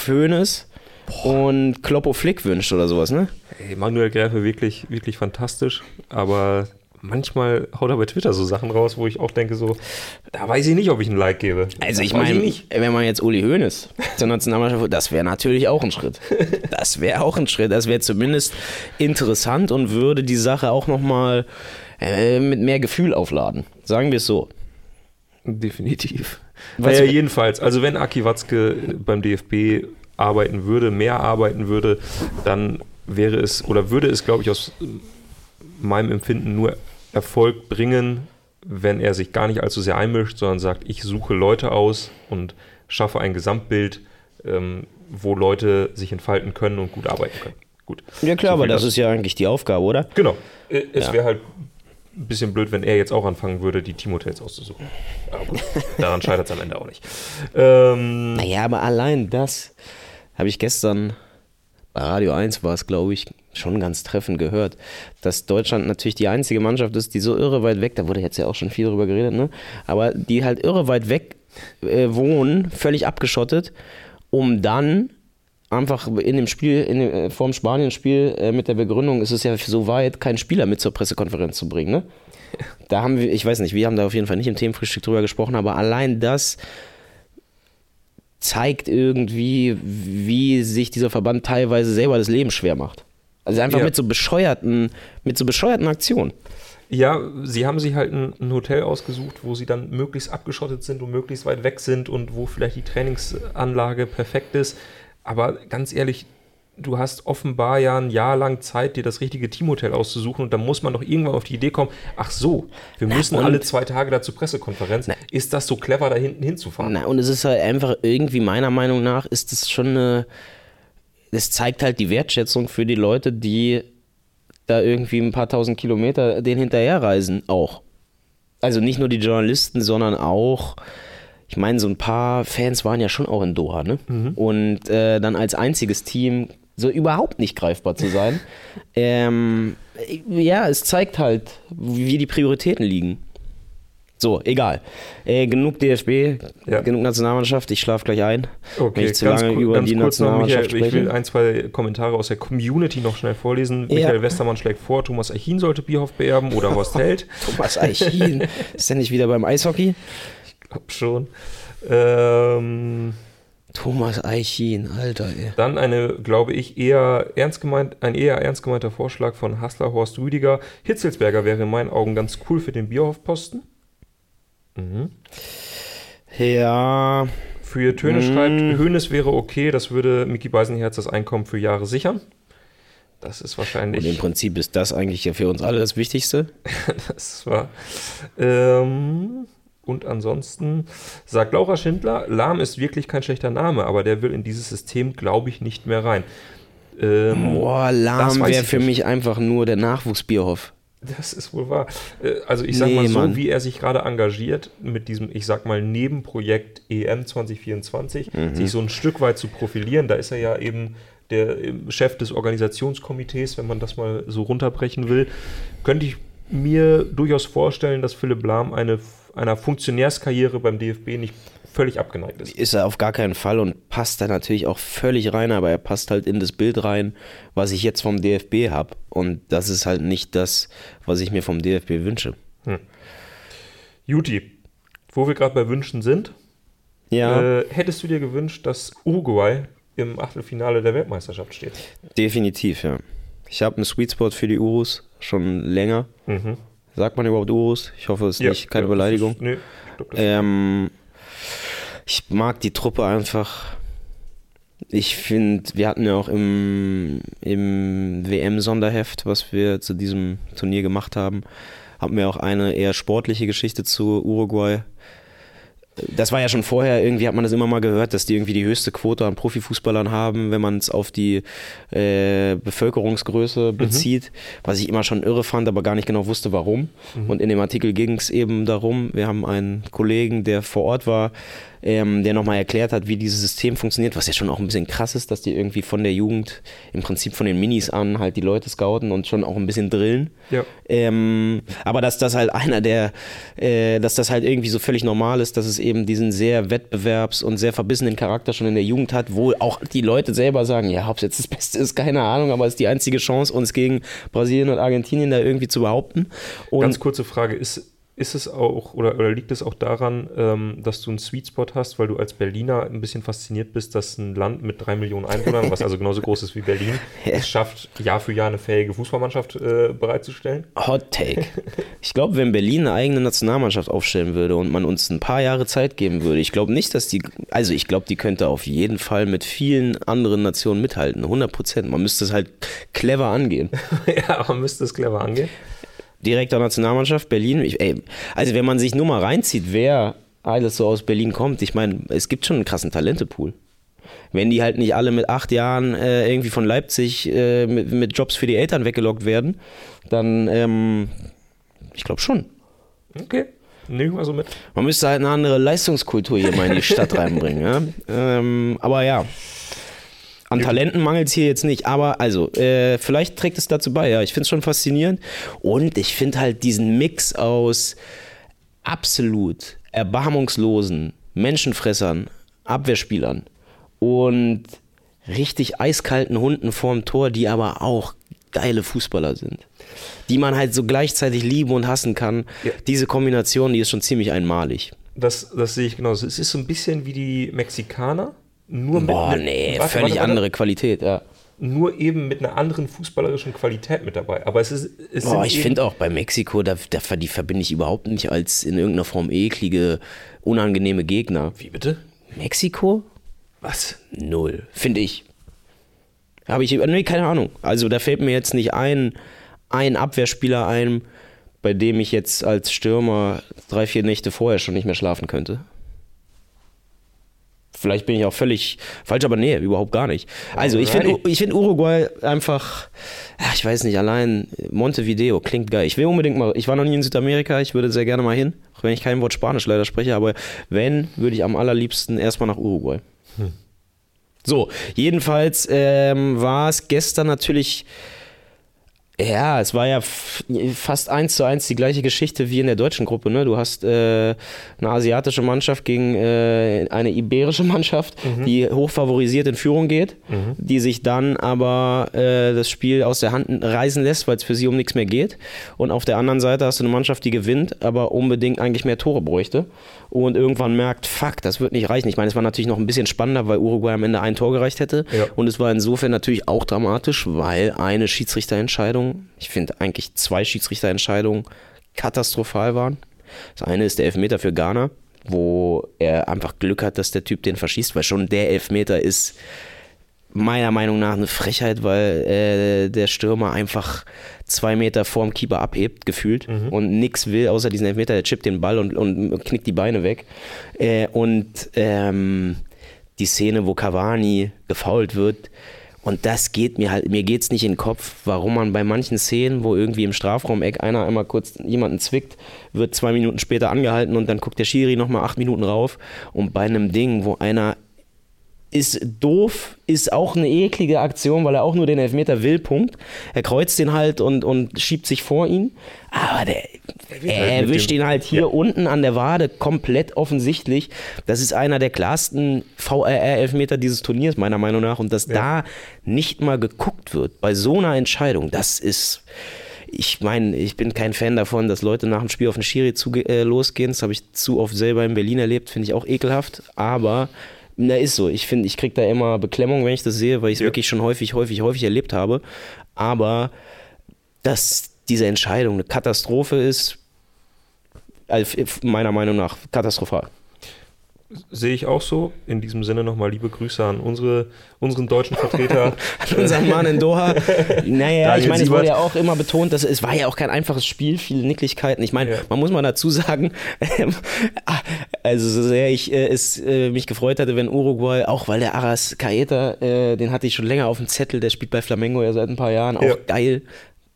Hoeneß und Kloppo Flick wünscht oder sowas, ne? Ey, Manuel Gräfe wirklich, wirklich fantastisch, aber manchmal haut er bei Twitter so Sachen raus, wo ich auch denke, so, da weiß ich nicht, ob ich ein Like gebe. Also ich meine, wenn man jetzt Uli Hoeneß zur Nationalmannschaft, das wäre natürlich auch ein Schritt. Das wäre auch ein Schritt. Das wäre zumindest interessant und würde die Sache auch nochmal äh, mit mehr Gefühl aufladen. Sagen wir es so. Definitiv. Naja, jedenfalls, also wenn Aki Watzke beim DFB arbeiten würde, mehr arbeiten würde, dann wäre es oder würde es, glaube ich, aus meinem Empfinden nur Erfolg bringen, wenn er sich gar nicht allzu sehr einmischt, sondern sagt, ich suche Leute aus und schaffe ein Gesamtbild, ähm, wo Leute sich entfalten können und gut arbeiten können. Gut. Ja klar, so aber das, das ist ja eigentlich die Aufgabe, oder? Genau. Äh, es ja. wäre halt ein bisschen blöd, wenn er jetzt auch anfangen würde, die Teamhotels auszusuchen. Aber daran scheitert es am Ende auch nicht. Ähm, naja, aber allein das habe ich gestern bei Radio 1 war es, glaube ich, schon ganz treffend gehört, dass Deutschland natürlich die einzige Mannschaft ist, die so irre weit weg, da wurde jetzt ja auch schon viel drüber geredet, ne? aber die halt irre weit weg äh, wohnen, völlig abgeschottet, um dann einfach in dem Spiel, in dem, äh, vorm Spanien-Spiel äh, mit der Begründung, ist es ja so weit, keinen Spieler mit zur Pressekonferenz zu bringen. Ne? Da haben wir, ich weiß nicht, wir haben da auf jeden Fall nicht im Themenfrühstück drüber gesprochen, aber allein das zeigt irgendwie, wie sich dieser Verband teilweise selber das Leben schwer macht. Also einfach ja. mit so bescheuerten, mit so bescheuerten Aktionen. Ja, sie haben sich halt ein, ein, Hotel ausgesucht, wo sie dann möglichst abgeschottet sind und möglichst weit weg sind und wo vielleicht die Trainingsanlage perfekt ist. Aber ganz ehrlich, du hast offenbar ja ein Jahr lang Zeit, dir das richtige Teamhotel auszusuchen und dann muss man doch irgendwann auf die Idee kommen, ach so, wir müssen und- alle zwei Tage da zur Pressekonferenz. Ist das so clever, da hinten hinzufahren? Na, und es ist halt einfach irgendwie, meiner Meinung nach, ist es schon eine. Es zeigt halt die Wertschätzung für die Leute, die da irgendwie ein paar tausend Kilometer den hinterherreisen, auch. Also nicht nur die Journalisten, sondern auch, ich meine, so ein paar Fans waren ja schon auch in Doha, ne? Und äh, dann als einziges Team so überhaupt nicht greifbar zu sein. ähm, ja, es zeigt halt, wie die Prioritäten liegen. So, egal. Äh, genug DFB, Ja. genug Nationalmannschaft. Ich schlafe gleich ein. wenn Okay, ich zu ganz, lange ku- über die kurz noch, Michael, Nationalmannschaft ich will ein, zwei Kommentare aus der Community noch schnell vorlesen. Ja. Michael Westermann schlägt vor, Thomas Eichin sollte Bierhoff beerben oder Horst Held. Thomas Eichin. Ist der nicht wieder beim Eishockey? Glaub schon. Ähm, Thomas Eichin, Alter, ey. dann eine, glaube ich, eher ernst gemeint, ein eher ernst gemeinter Vorschlag von Hassler Horst Rüdiger. Hitzelsberger wäre in meinen Augen ganz cool für den Bierhoff-Posten. Ja, Für Töne Mhm. schreibt, Hönes wäre okay, das würde Mickey Beisenherz das Einkommen für Jahre sichern. Das ist und im wahrscheinlich. Prinzip ist das eigentlich ja für uns alle das Wichtigste. Das war. Ähm, und ansonsten sagt Laura Schindler, Lahm ist wirklich kein schlechter Name, aber der will in dieses System, glaube ich, nicht mehr rein. Ähm, Boah, Lahm wäre für nicht. mich einfach nur der Nachwuchsbierhoff. Das ist wohl wahr. Äh, Also ich sag Nee, mal so, Mann. wie er sich gerade engagiert mit diesem, ich sag mal, Nebenprojekt EM 2024, Mhm. sich so ein Stück weit zu profilieren. Da ist er ja eben der Chef des Organisationskomitees, wenn man das mal so runterbrechen will. Könnte ich mir durchaus vorstellen, dass Philipp Lahm eine, einer Funktionärskarriere beim DFB nicht völlig abgeneigt ist. Ist er auf gar keinen Fall und passt da natürlich auch völlig rein, aber er passt halt in das Bild rein, was ich jetzt vom DFB habe. Und das ist halt nicht das, was ich mir vom DFB wünsche. Juti, wo wir gerade bei Wünschen sind, Ja, äh, hättest du dir gewünscht, dass Uruguay im Achtelfinale der Weltmeisterschaft steht? definitiv, ja. Ich habe einen Sweet Spot für die Urus schon länger. Mhm. Sagt man überhaupt Urus? Ich hoffe, es ist nicht keine ja, Beleidigung. Ist, nee, ich Ähm, ich mag die Truppe einfach. Ich finde, wir hatten ja auch im, im WM-Sonderheft, was wir zu diesem Turnier gemacht haben, hatten wir auch eine eher sportliche Geschichte zu Uruguay. Das war ja schon vorher, irgendwie hat man das immer mal gehört, dass die irgendwie die höchste Quote an Profifußballern haben, wenn man es auf die äh, Bevölkerungsgröße bezieht, was ich immer schon irre fand, aber gar nicht genau wusste, warum. Und in dem Artikel ging es eben darum, wir haben einen Kollegen, der vor Ort war, ähm, der nochmal erklärt hat, wie dieses System funktioniert, was ja schon auch ein bisschen krass ist, dass die irgendwie von der Jugend, im Prinzip von den Minis an, halt die Leute scouten und schon auch ein bisschen drillen. Ja. Ähm, aber dass das halt einer der, äh, dass das halt irgendwie so völlig normal ist, dass es eben diesen sehr wettbewerbs- und sehr verbissenen Charakter schon in der Jugend hat, wo auch die Leute selber sagen, ja, ob es jetzt das Beste ist, keine Ahnung, aber es ist die einzige Chance, uns gegen Brasilien und Argentinien da irgendwie zu behaupten. Und Ganz kurze Frage, ist, ist es auch oder, oder liegt es auch daran, ähm, dass du einen Sweet Spot hast, weil du als Berliner ein bisschen fasziniert bist, dass ein Land mit drei Millionen Einwohnern, was also genauso groß ist wie Berlin, es schafft, Jahr für Jahr eine fähige Fußballmannschaft äh, bereitzustellen? Hot Take. Ich glaube, wenn Berlin eine eigene Nationalmannschaft aufstellen würde und man uns ein paar Jahre Zeit geben würde, ich glaube nicht, dass die, also ich glaube, die könnte auf jeden Fall mit vielen anderen Nationen mithalten, 100 Prozent. Man müsste es halt clever angehen. ja, aber müsste es clever angehen. Direktor Nationalmannschaft Berlin, ich, ey, also wenn man sich nur mal reinzieht, wer alles so aus Berlin kommt, ich meine, es gibt schon einen krassen Talentepool. Wenn die halt nicht alle mit acht Jahren äh, irgendwie von Leipzig äh, mit, mit Jobs für die Eltern weggelockt werden, dann, ähm, ich glaube schon. Okay, nehme mal so mit. Man müsste halt eine andere Leistungskultur hier mal in die Stadt reinbringen. Ja? Ähm, aber ja, an Talenten mangelt es hier jetzt nicht. Aber also, äh, vielleicht trägt es dazu bei. Ja, ich finde es schon faszinierend. Und ich finde halt diesen Mix aus absolut erbarmungslosen Menschenfressern, Abwehrspielern und richtig eiskalten Hunden vorm Tor, die aber auch geile Fußballer sind. Die man halt so gleichzeitig lieben und hassen kann. Ja. Diese Kombination, die ist schon ziemlich einmalig. Das, das sehe ich genauso. Es ist so ein bisschen wie die Mexikaner, nur mit Boah, ne- nee, warte, völlig warte, warte. andere Qualität, ja. Nur eben mit einer anderen fußballerischen Qualität mit dabei. Aber es ist. Es Boah, ich finde auch bei Mexiko, da, da, die verbinde ich überhaupt nicht als in irgendeiner Form eklige, unangenehme Gegner. Wie bitte? Mexiko? Was? Null, finde ich. Habe ich, nee, keine Ahnung. Also da fällt mir jetzt nicht ein, ein Abwehrspieler ein, bei dem ich jetzt als Stürmer drei, vier Nächte vorher schon nicht mehr schlafen könnte. Vielleicht bin ich auch völlig falsch, aber nee, überhaupt gar nicht. Also ich finde ich find Uruguay einfach, ich weiß nicht, allein Montevideo klingt geil. Ich will unbedingt mal, ich war noch nie in Südamerika, ich würde sehr gerne mal hin, auch wenn ich kein Wort Spanisch leider spreche, aber wenn, würde ich am allerliebsten erstmal nach Uruguay. Hm. So, jedenfalls ähm, war es gestern natürlich ja, es war ja fast eins zu eins die gleiche Geschichte wie in der deutschen Gruppe. Ne? Du hast äh, eine asiatische Mannschaft gegen äh, eine iberische Mannschaft, mhm. die hochfavorisiert in Führung geht, mhm. die sich dann aber äh, das Spiel aus der Hand reisen lässt, weil es für sie um nichts mehr geht. Und auf der anderen Seite hast du eine Mannschaft, die gewinnt, aber unbedingt eigentlich mehr Tore bräuchte und irgendwann merkt, fuck, das wird nicht reichen. Ich meine, es war natürlich noch ein bisschen spannender, weil Uruguay am Ende ein Tor gereicht hätte. Ja. Und es war insofern natürlich auch dramatisch, weil eine Schiedsrichterentscheidung, ich finde eigentlich zwei Schiedsrichterentscheidungen katastrophal waren. Das eine ist der Elfmeter für Ghana, wo er einfach Glück hat, dass der Typ den verschießt, weil schon der Elfmeter ist meiner Meinung nach eine Frechheit, weil äh, der Stürmer einfach zwei Meter vorm Keeper abhebt, gefühlt, mhm. und nichts will, außer diesen Elfmeter, der chippt den Ball und, und knickt die Beine weg. Äh, und ähm, die Szene, wo Cavani gefault wird, und das geht mir halt, mir geht's nicht in den Kopf, warum man bei manchen Szenen, wo irgendwie im Strafraumeck einer einmal kurz jemanden zwickt, wird zwei Minuten später angehalten und dann guckt der Schiri nochmal acht Minuten rauf. Und bei einem Ding, wo einer ist doof, ist auch eine eklige Aktion, weil er auch nur den Elfmeter will, Punkt. Er kreuzt den halt und, und schiebt sich vor ihn. Aber der, er halt erwischt ihn halt hier ja. unten an der Wade komplett offensichtlich. Das ist einer der klarsten VRR-Elfmeter dieses Turniers, meiner Meinung nach. Und dass ja. da nicht mal geguckt wird bei so einer Entscheidung, das ist ich meine, ich bin kein Fan davon, dass Leute nach dem Spiel auf den Schiri zu, äh, losgehen. Das habe ich zu oft selber in Berlin erlebt, finde ich auch ekelhaft. Aber na, ist so. Ich finde, ich kriege da immer Beklemmung, wenn ich das sehe, weil ich es ja. wirklich schon häufig, häufig, häufig erlebt habe. Aber dass diese Entscheidung eine Katastrophe ist, meiner Meinung nach katastrophal. Sehe ich auch so. In diesem Sinne nochmal liebe Grüße an unsere, unseren deutschen Vertreter. an unseren Mann in Doha. Naja, ich meine, es wurde ja auch immer betont, dass es war ja auch kein einfaches Spiel, viele Nicklichkeiten. Ich meine, ja. man muss mal dazu sagen, ähm, also so sehr ich äh, es äh, mich gefreut hatte, wenn Uruguay, auch weil der Aras Caeta, äh, den hatte ich schon länger auf dem Zettel, der spielt bei Flamengo ja seit ein paar Jahren, auch ja. geil,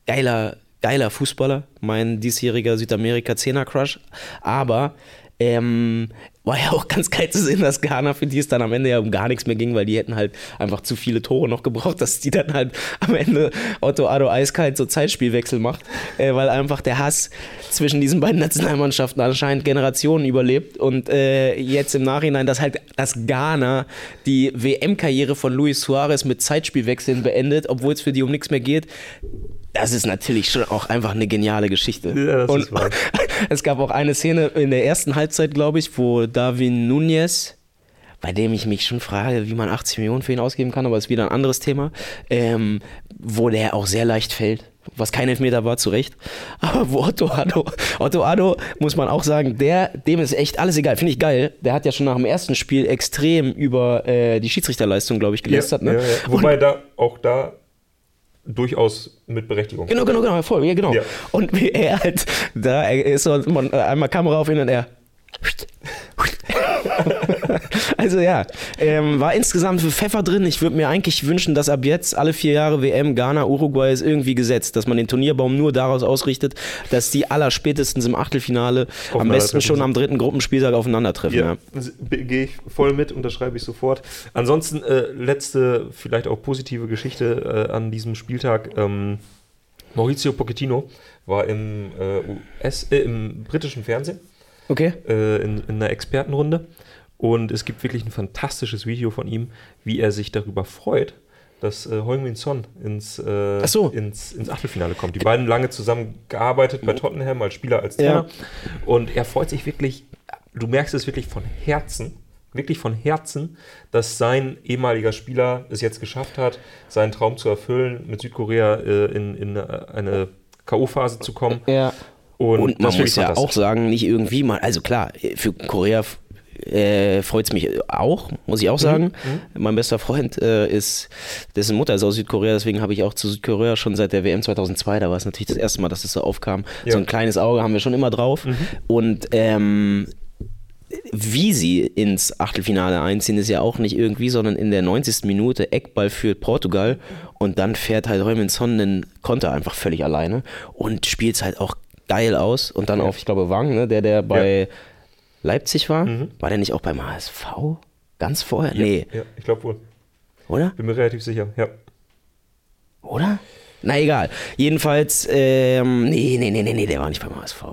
geiler, geiler Fußballer, mein diesjähriger Südamerika-Zehner-Crush. Aber ähm, war ja auch ganz geil zu sehen, dass Ghana für die es dann am Ende ja um gar nichts mehr ging, weil die hätten halt einfach zu viele Tore noch gebraucht, dass die dann halt am Ende Otto Addo eiskalt so Zeitspielwechsel macht, äh, weil einfach der Hass zwischen diesen beiden Nationalmannschaften anscheinend Generationen überlebt. Und äh, jetzt im Nachhinein, dass halt das Ghana die WM-Karriere von Luis Suarez mit Zeitspielwechseln beendet, obwohl es für die um nichts mehr geht, das ist natürlich schon auch einfach eine geniale Geschichte. Ja, das und ist wahr. es gab auch eine Szene in der ersten Halbzeit, glaube ich, wo Darwin Nunez, bei dem ich mich schon frage, wie man 80 Millionen für ihn ausgeben kann, aber ist wieder ein anderes Thema, ähm, wo der auch sehr leicht fällt. Was kein Elfmeter war, zu Recht. Aber wo Otto Addo, Otto Addo, muss man auch sagen, der, dem ist echt alles egal. Finde ich geil. Der hat ja schon nach dem ersten Spiel extrem über äh, die Schiedsrichterleistung, glaube ich, gelästert. Ja, ne? ja, ja. Wobei Und, da auch da durchaus mit Berechtigung. Genau, genau, genau, voll, ja, genau. Ja. Und wie er halt, da er ist so, man, einmal Kamera auf ihn und er. also ja, ähm, war insgesamt für Pfeffer drin. Ich würde mir eigentlich wünschen, dass ab jetzt alle vier Jahre WM Ghana, Uruguay ist irgendwie gesetzt, dass man den Turnierbaum nur daraus ausrichtet, dass die aller spätestens im Achtelfinale am besten schon am dritten Gruppenspieltag aufeinandertreffen. Ja, ja. gehe ich voll mit, unterschreibe ich sofort. Ansonsten äh, letzte, vielleicht auch positive Geschichte äh, an diesem Spieltag. Ähm, Maurizio Pochettino war im, äh, US, äh, im britischen Fernsehen Okay. Äh, in, in einer Expertenrunde. Und es gibt wirklich ein fantastisches Video von ihm, wie er sich darüber freut, dass äh, Heung-Min Son ins, äh, so. ins, ins Achtelfinale kommt. Die beiden lange zusammen gearbeitet bei Tottenham als Spieler, als Trainer. Ja. Und er freut sich wirklich, du merkst es wirklich von Herzen, wirklich von Herzen, dass sein ehemaliger Spieler es jetzt geschafft hat, seinen Traum zu erfüllen, mit Südkorea äh, in, in eine K.O.-Phase zu kommen. Ja. Und, und man muss ja auch sagen, nicht irgendwie mal, also klar, für Korea äh, freut es mich auch, muss ich auch sagen. Mein bester Freund äh, ist, dessen Mutter ist aus Südkorea, deswegen habe ich auch zu Südkorea schon seit der WM 2002, da war es natürlich das erste Mal, dass das so aufkam. Ja. So ein kleines Auge haben wir schon immer drauf. Und ähm, wie sie ins Achtelfinale einziehen, ist ja auch nicht irgendwie, sondern in der 90. Minute Eckball für Portugal und dann fährt halt Heumann-Son den Konter einfach völlig alleine und spielt es halt auch geil aus und dann auf, ich glaube, Wang, ne, der, der bei Leipzig war, war der nicht auch beim HSV? Ganz vorher? Nee, Ja, ich glaube wohl. oder? Bin mir relativ sicher. Ja. Oder? Na egal. Jedenfalls, ähm, nee, nee, nee, nee, nee, der war nicht beim HSV.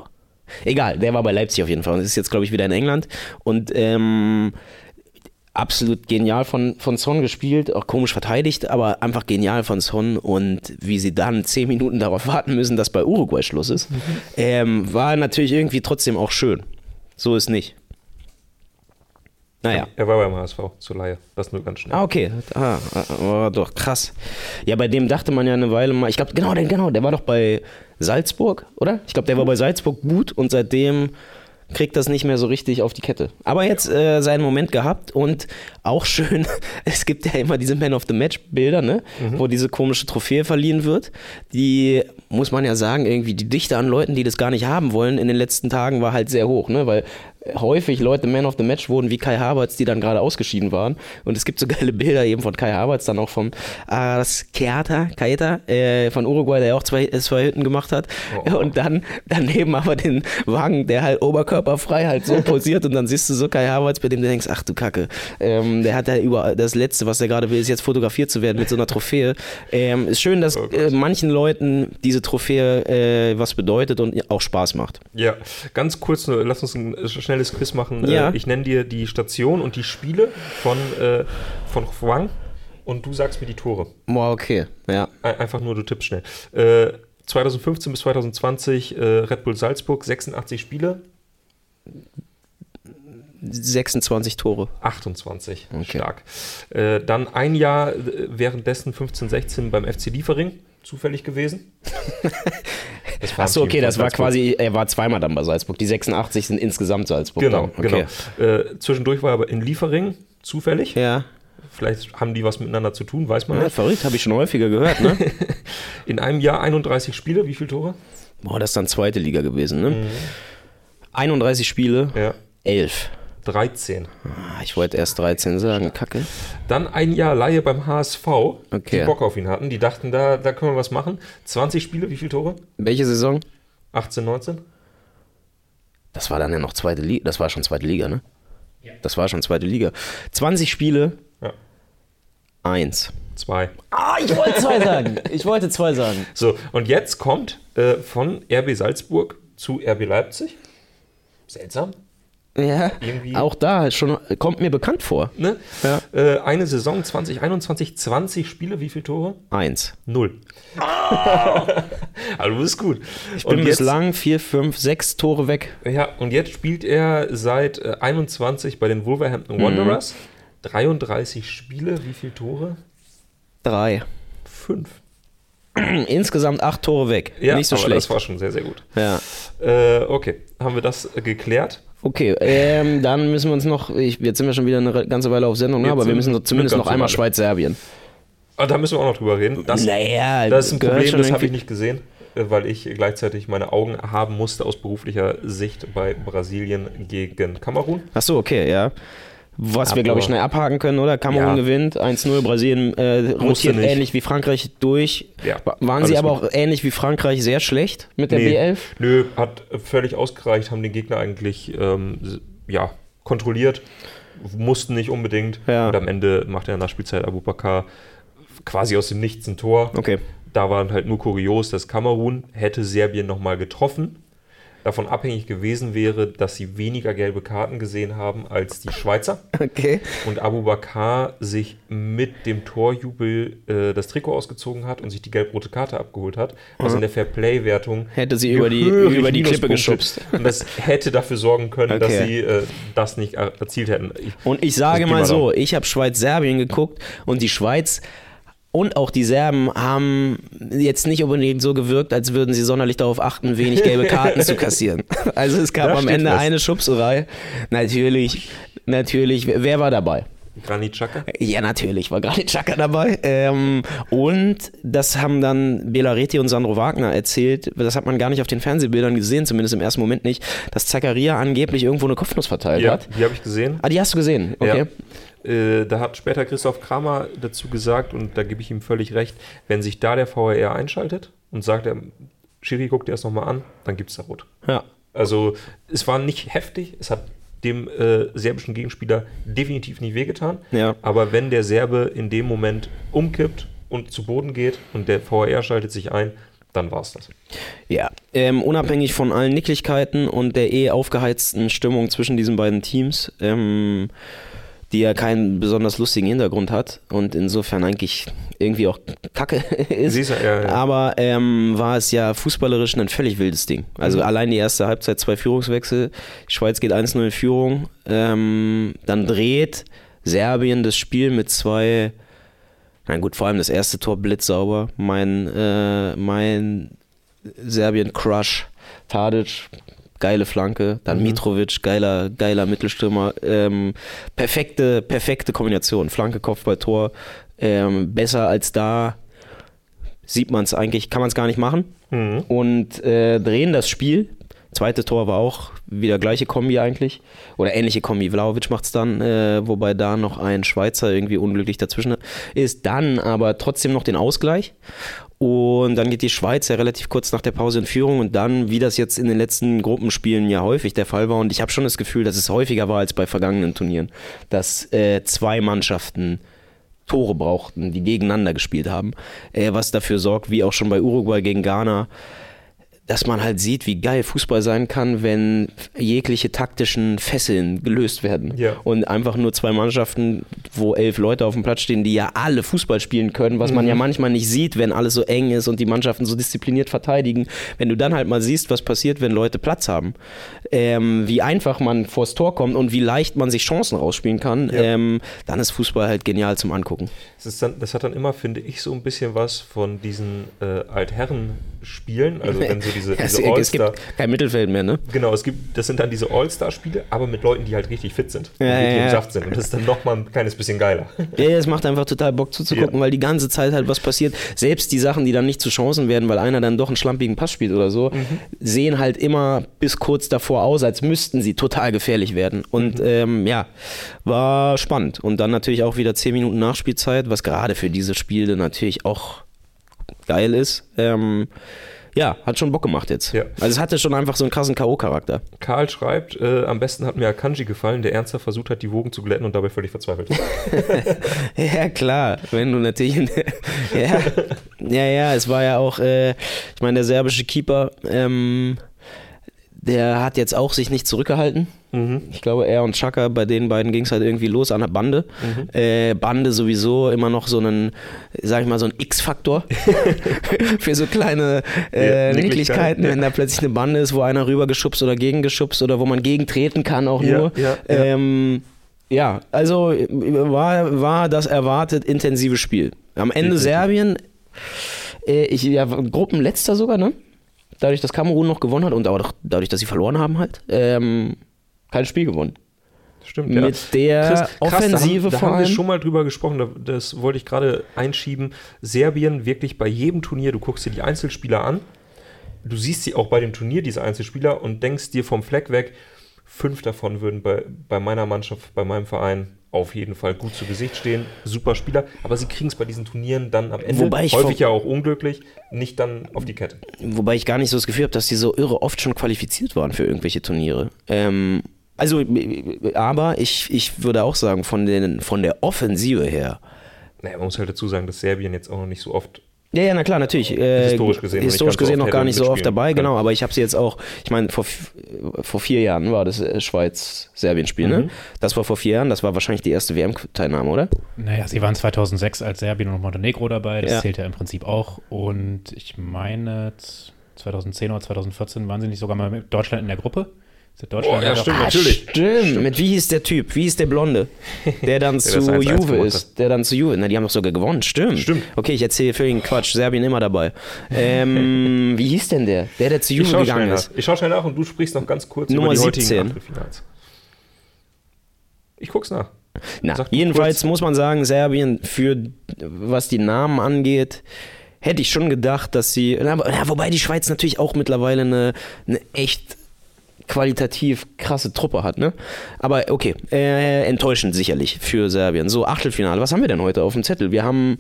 Egal, der war bei Leipzig auf jeden Fall und ist jetzt, glaube ich, wieder in England. Und ähm, absolut genial von, von Son gespielt, auch komisch verteidigt, aber einfach genial von Son und wie sie dann zehn Minuten darauf warten müssen, dass bei Uruguay Schluss ist, ähm, war natürlich irgendwie trotzdem auch schön. So ist nicht. Naja. Er war beim HSV zur Laie. Das nur ganz schnell. Ah, okay. Ah, ah, doch, krass. Ja, bei dem dachte man ja eine Weile mal, ich glaube, genau, der, genau, der war doch bei Salzburg, oder? Ich glaube, der war bei Salzburg gut und seitdem kriegt das nicht mehr so richtig auf die Kette. Aber jetzt äh, seinen Moment gehabt und auch schön, es gibt ja immer diese Man of the Match Bilder, ne? wo diese komische Trophäe verliehen wird. Die, muss man ja sagen, irgendwie die Dichte an Leuten, die das gar nicht haben wollen, in den letzten Tagen war halt sehr hoch, ne? weil häufig Leute Man of the Match wurden wie Kai Havertz, die dann gerade ausgeschieden waren. Und es gibt so geile Bilder eben von Kai Havertz, dann auch vom Aras Keata, Kaeta äh, von Uruguay, der auch zwei, zwei Hütten gemacht hat. Oh. Und dann daneben aber den Wagen, der halt oberkörperfrei halt so posiert und dann siehst du so Kai Havertz, bei dem du denkst, ach du Kacke, ähm, der hat ja überall, das Letzte, was er gerade will, ist jetzt fotografiert zu werden mit so einer Trophäe. Ähm, ist schön, dass Oh äh, manchen Leuten diese Trophäe äh, was bedeutet und auch Spaß macht. Ja, ganz kurz, lass uns ein äh, schnelles Quiz machen. Ja. Äh, Ich nenne dir die Station und die Spiele von, äh, von Huang und du sagst mir die Tore. Boah, okay, ja. Ein- Einfach nur, du tippst schnell. Äh, 2015 bis 2020 äh, Red Bull Salzburg, 86 Spiele, 26 Tore. 28. Okay. Stark. Äh, dann ein Jahr äh, währenddessen 15, 16 beim FC Liefering zufällig gewesen. Achso, okay, das war quasi, er war zweimal dann bei Salzburg. Die 86 sind insgesamt Salzburg. Genau. Okay. genau. Äh, zwischendurch war er aber in Liefering zufällig. Ja. Vielleicht haben die was miteinander zu tun, weiß man ja, nicht. verrückt, habe ich schon häufiger gehört, ne? In einem Jahr 31 Spiele, wie viele Tore? Boah, das ist dann zweite Liga gewesen, ne? 31 Spiele, Ja, 11. 13. Ah, Ich wollte erst 13 sagen, kacke. Dann ein Jahr Laie beim HSV, Okay. die Bock auf ihn hatten. Die dachten, da, da können wir was machen. 20 Spiele, wie viele Tore? Welche Saison? 18, 19? Das war dann ja noch zweite Liga, das war schon zweite Liga, ne? Das war schon zweite Liga. 20 Spiele, Ja, 1. zwei. Ah, ich wollte zwei sagen. Ich wollte zwei sagen. So, und jetzt kommt äh, von RB Salzburg zu RB Leipzig. Seltsam. Ja, Irgendwie- auch da schon, kommt mir bekannt vor. Ne? Ja. Äh, eine Saison 2021, 20 Spiele, wie viele Tore? Eins. Null. also, du bist gut. Ich bin bislang vier, fünf, sechs Tore weg. Ja, und jetzt spielt er seit äh, 21 bei den Wolverhampton Mhm. Wanderers. 33 Spiele, wie viele Tore? Drei. Fünf. Insgesamt acht Tore weg. Ja, Nicht so aber schlecht. das war schon sehr, sehr gut. ja. Äh, okay, haben wir das äh, geklärt? Okay, ähm, dann müssen wir uns noch, ich, jetzt sind wir schon wieder eine ganze Weile auf Sendung, ne, aber wir müssen so zumindest noch einmal. Schweiz-Serbien. Ah, da müssen wir auch noch drüber reden. Das, Naja, das ist ein Problem, das habe ich nicht gesehen, äh, weil ich gleichzeitig meine Augen haben musste aus beruflicher Sicht bei Brasilien gegen Kamerun. Achso, okay, ja. Was wir, Aber- glaube ich, schnell abhaken können, oder? Kamerun Ja. gewinnt, 1-0, Brasilien äh, rotiert ähnlich wie Frankreich durch. Ja, Wa- Waren sie aber gut. auch ähnlich wie Frankreich sehr schlecht mit der B11? Nö, hat völlig ausgereicht, haben den Gegner eigentlich ähm, ja, kontrolliert, mussten nicht unbedingt. Ja. Und am Ende macht er in der Spielzeit Abu Bakar quasi aus dem Nichts ein Tor. Okay. Da war halt nur kurios, dass Kamerun hätte Serbien nochmal getroffen. Davon abhängig gewesen wäre, dass sie weniger gelbe Karten gesehen haben als die Schweizer. Okay. Und Abu Bakar sich mit dem Torjubel äh, das Trikot ausgezogen hat und sich die gelb-rote Karte abgeholt hat, was in der Fairplay-Wertung Hätte sie über die- über die Klippe geschubst. Und das hätte dafür sorgen können, dass Okay. sie äh, das nicht er erzielt hätten. Ich, Und ich sage Also, mal so, ich habe Schweiz-Serbien geguckt und die Schweiz und auch die Serben haben jetzt nicht unbedingt so gewirkt, als würden sie sonderlich darauf achten, wenig gelbe Karten zu kassieren. Also es gab Da am Ende was. eine Schubserei. Natürlich natürlich, wer, war dabei? Granit Xhaka? Ja, natürlich war Granit Xhaka dabei. Ähm, und das haben dann Bela Reti und Sandro Wagner erzählt, das hat man gar nicht auf den Fernsehbildern gesehen, zumindest im ersten Moment nicht, dass Zakaria angeblich irgendwo eine Kopfnuss verteilt Ja, hat. die habe ich gesehen. Ah, die hast du gesehen, okay. Ja. Äh, da hat später Christoph Kramer dazu gesagt, und da gebe ich ihm völlig recht, wenn sich da der VAR einschaltet und sagt, der Schiri guckt dir das nochmal an, dann gibt es da rot. Ja. Also es war nicht heftig, es hat dem äh, serbischen Gegenspieler definitiv nicht wehgetan. Ja. Aber wenn der Serbe in dem Moment umkippt und zu Boden geht und der VAR schaltet sich ein, dann war es das. Ja, ähm, unabhängig von allen Nicklichkeiten und der eh aufgeheizten Stimmung zwischen diesen beiden Teams, ähm, die ja keinen besonders lustigen Hintergrund hat und insofern eigentlich irgendwie auch kacke ist. Siehst du, ja, ja. Aber ähm, war es ja fußballerisch ein völlig wildes Ding. Also Mhm. allein die erste Halbzeit, zwei Führungswechsel. Schweiz geht 1-0 in Führung. Ähm, dann dreht Serbien das Spiel mit zwei. Na gut, vor allem das erste Tor blitzsauber. Mein, äh, mein Serbien-Crush, Tadic, geile Flanke. Dann Mhm. Mitrovic, geiler, geiler Mittelstürmer. Ähm, perfekte, perfekte Kombination. Flanke, Kopfball, Tor. Ähm, besser als da sieht man es eigentlich, kann man es gar nicht machen. Mhm. Und äh, drehen das Spiel. Zweite Tor war auch wieder gleiche Kombi eigentlich. Oder ähnliche Kombi. Vlaovic macht es dann, äh, wobei da noch ein Schweizer irgendwie unglücklich dazwischen ist. Dann aber trotzdem noch den Ausgleich. Und dann geht die Schweiz ja relativ kurz nach der Pause in Führung. Und dann, wie das jetzt in den letzten Gruppenspielen ja häufig der Fall war, und ich habe schon das Gefühl, dass es häufiger war als bei vergangenen Turnieren, dass äh, zwei Mannschaften Tore brauchten, die gegeneinander gespielt haben, äh, was dafür sorgt, wie auch schon bei Uruguay gegen Ghana, dass man halt sieht, wie geil Fußball sein kann, wenn jegliche taktischen Fesseln gelöst werden. Ja. Und einfach nur zwei Mannschaften, wo elf Leute auf dem Platz stehen, die ja alle Fußball spielen können, was man ja manchmal nicht sieht, wenn alles so eng ist und die Mannschaften so diszipliniert verteidigen. Wenn du dann halt mal siehst, was passiert, wenn Leute Platz haben, ähm, wie einfach man vors Tor kommt und wie leicht man sich Chancen rausspielen kann, Ja. ähm, dann ist Fußball halt genial zum Angucken. Das, dann, das hat dann immer, finde ich, so ein bisschen was von diesen äh, Altherren-Spielen. Also wenn so diese, es, diese es All-Star. gibt kein Mittelfeld mehr, ne? Genau, es gibt, das sind dann diese All-Star-Spiele, aber mit Leuten, die halt richtig fit sind. Ja, und richtig ja, im. Saft sind. Und das ist dann nochmal ein kleines bisschen geiler. Ja, es macht einfach total Bock zuzugucken, Ja. weil die ganze Zeit halt was passiert. Selbst die Sachen, die dann nicht zu Chancen werden, weil einer dann doch einen schlampigen Pass spielt oder so, sehen halt immer bis kurz davor aus, als müssten sie total gefährlich werden. Und ähm, ja, war spannend. Und dann natürlich auch wieder 10 Minuten Nachspielzeit, was gerade für diese Spiele natürlich auch geil ist. Ähm, ja, hat schon Bock gemacht jetzt. Ja. Also es hatte schon einfach so einen krassen K.O.-Charakter. Karl schreibt, äh, am besten hat mir Akanji gefallen, der ernsthaft versucht hat, die Wogen zu glätten und dabei völlig verzweifelt ist. Ja, klar. Wenn du natürlich. ja, ja, ja, es war ja auch, äh, ich meine, der serbische Keeper, ähm, der hat jetzt auch sich nicht zurückgehalten. Ich glaube, er und Chaka, bei den beiden ging es halt irgendwie los an der Bande. Äh, Bande sowieso immer noch so einen, sag ich mal, so ein X-Faktor für so kleine äh, Ja, Nicklichkeiten, ja. wenn da plötzlich eine Bande ist, wo einer rübergeschubst oder gegengeschubst oder wo man gegentreten kann auch Ja, nur. Ähm, ja, also war, war das erwartet intensive Spiel. Am Ende. Serbien, äh, ich, ja, Gruppenletzter sogar, ne? Dadurch, dass Kamerun noch gewonnen hat und auch dadurch, dass sie verloren haben halt, ähm, kein Spiel gewonnen. Stimmt, Mit der Offensive da haben, da haben wir schon mal drüber gesprochen, da- das wollte ich gerade einschieben. Serbien wirklich bei jedem Turnier, du guckst dir die Einzelspieler an, du siehst sie auch bei dem Turnier, diese Einzelspieler, und denkst dir vom Fleck weg, fünf davon würden bei, bei meiner Mannschaft, bei meinem Verein auf jeden Fall gut zu Gesicht stehen. Super Spieler, aber sie kriegen es bei diesen Turnieren dann am Ende, Wobei ich häufig ja auch unglücklich, nicht dann auf die Kette. Wobei ich gar nicht so das Gefühl habe, dass die so irre oft schon qualifiziert waren für irgendwelche Turniere. Ähm, also, aber ich, ich würde auch sagen, von, den, von der Offensive her, Naja, man muss halt dazu sagen, dass Serbien jetzt auch noch nicht so oft Ja, ja, na klar, natürlich. Äh, Historisch gesehen Historisch so gesehen noch gar nicht so oft dabei, genau. Aber ich habe sie jetzt auch, ich meine, vor, vor vier Jahren war das äh, Schweiz-Serbien-Spiel, Mhm. ne? Das war vor vier Jahren, das war wahrscheinlich die erste WM-Teilnahme, oder? Naja, sie waren 2006 als Serbien und Montenegro dabei, das Ja. zählt ja im Prinzip auch. Und ich meine, 2010 oder 2014 waren sie nicht sogar mal mit Deutschland in der Gruppe? Ist Deutschland Oh, ja, stimmt. Ah, natürlich. Stimmt. Mit wie hieß der Typ? Wie hieß der Blonde? Der dann das zu 1-1 Juve ist. Der dann zu Juve. Na, die haben doch sogar gewonnen. Stimmt. Stimmt. Okay, ich erzähle völligen Quatsch. Serbien immer dabei. Ähm, wie hieß denn der? Der, der zu Juve schaue gegangen nach. ist. Ich schau schnell nach und du sprichst noch ganz kurz Nummer über die heutigen 17. Achtelfinals. Ich guck's nach. Na, Sag jedenfalls kurz. muss man sagen, Serbien für was die Namen angeht, hätte ich schon gedacht, dass sie. Na, wobei die Schweiz natürlich auch mittlerweile eine, eine echt qualitativ krasse Truppe hat, ne? Aber okay, äh, enttäuschend sicherlich für Serbien. So, Achtelfinale, was haben wir denn heute auf dem Zettel? Wir haben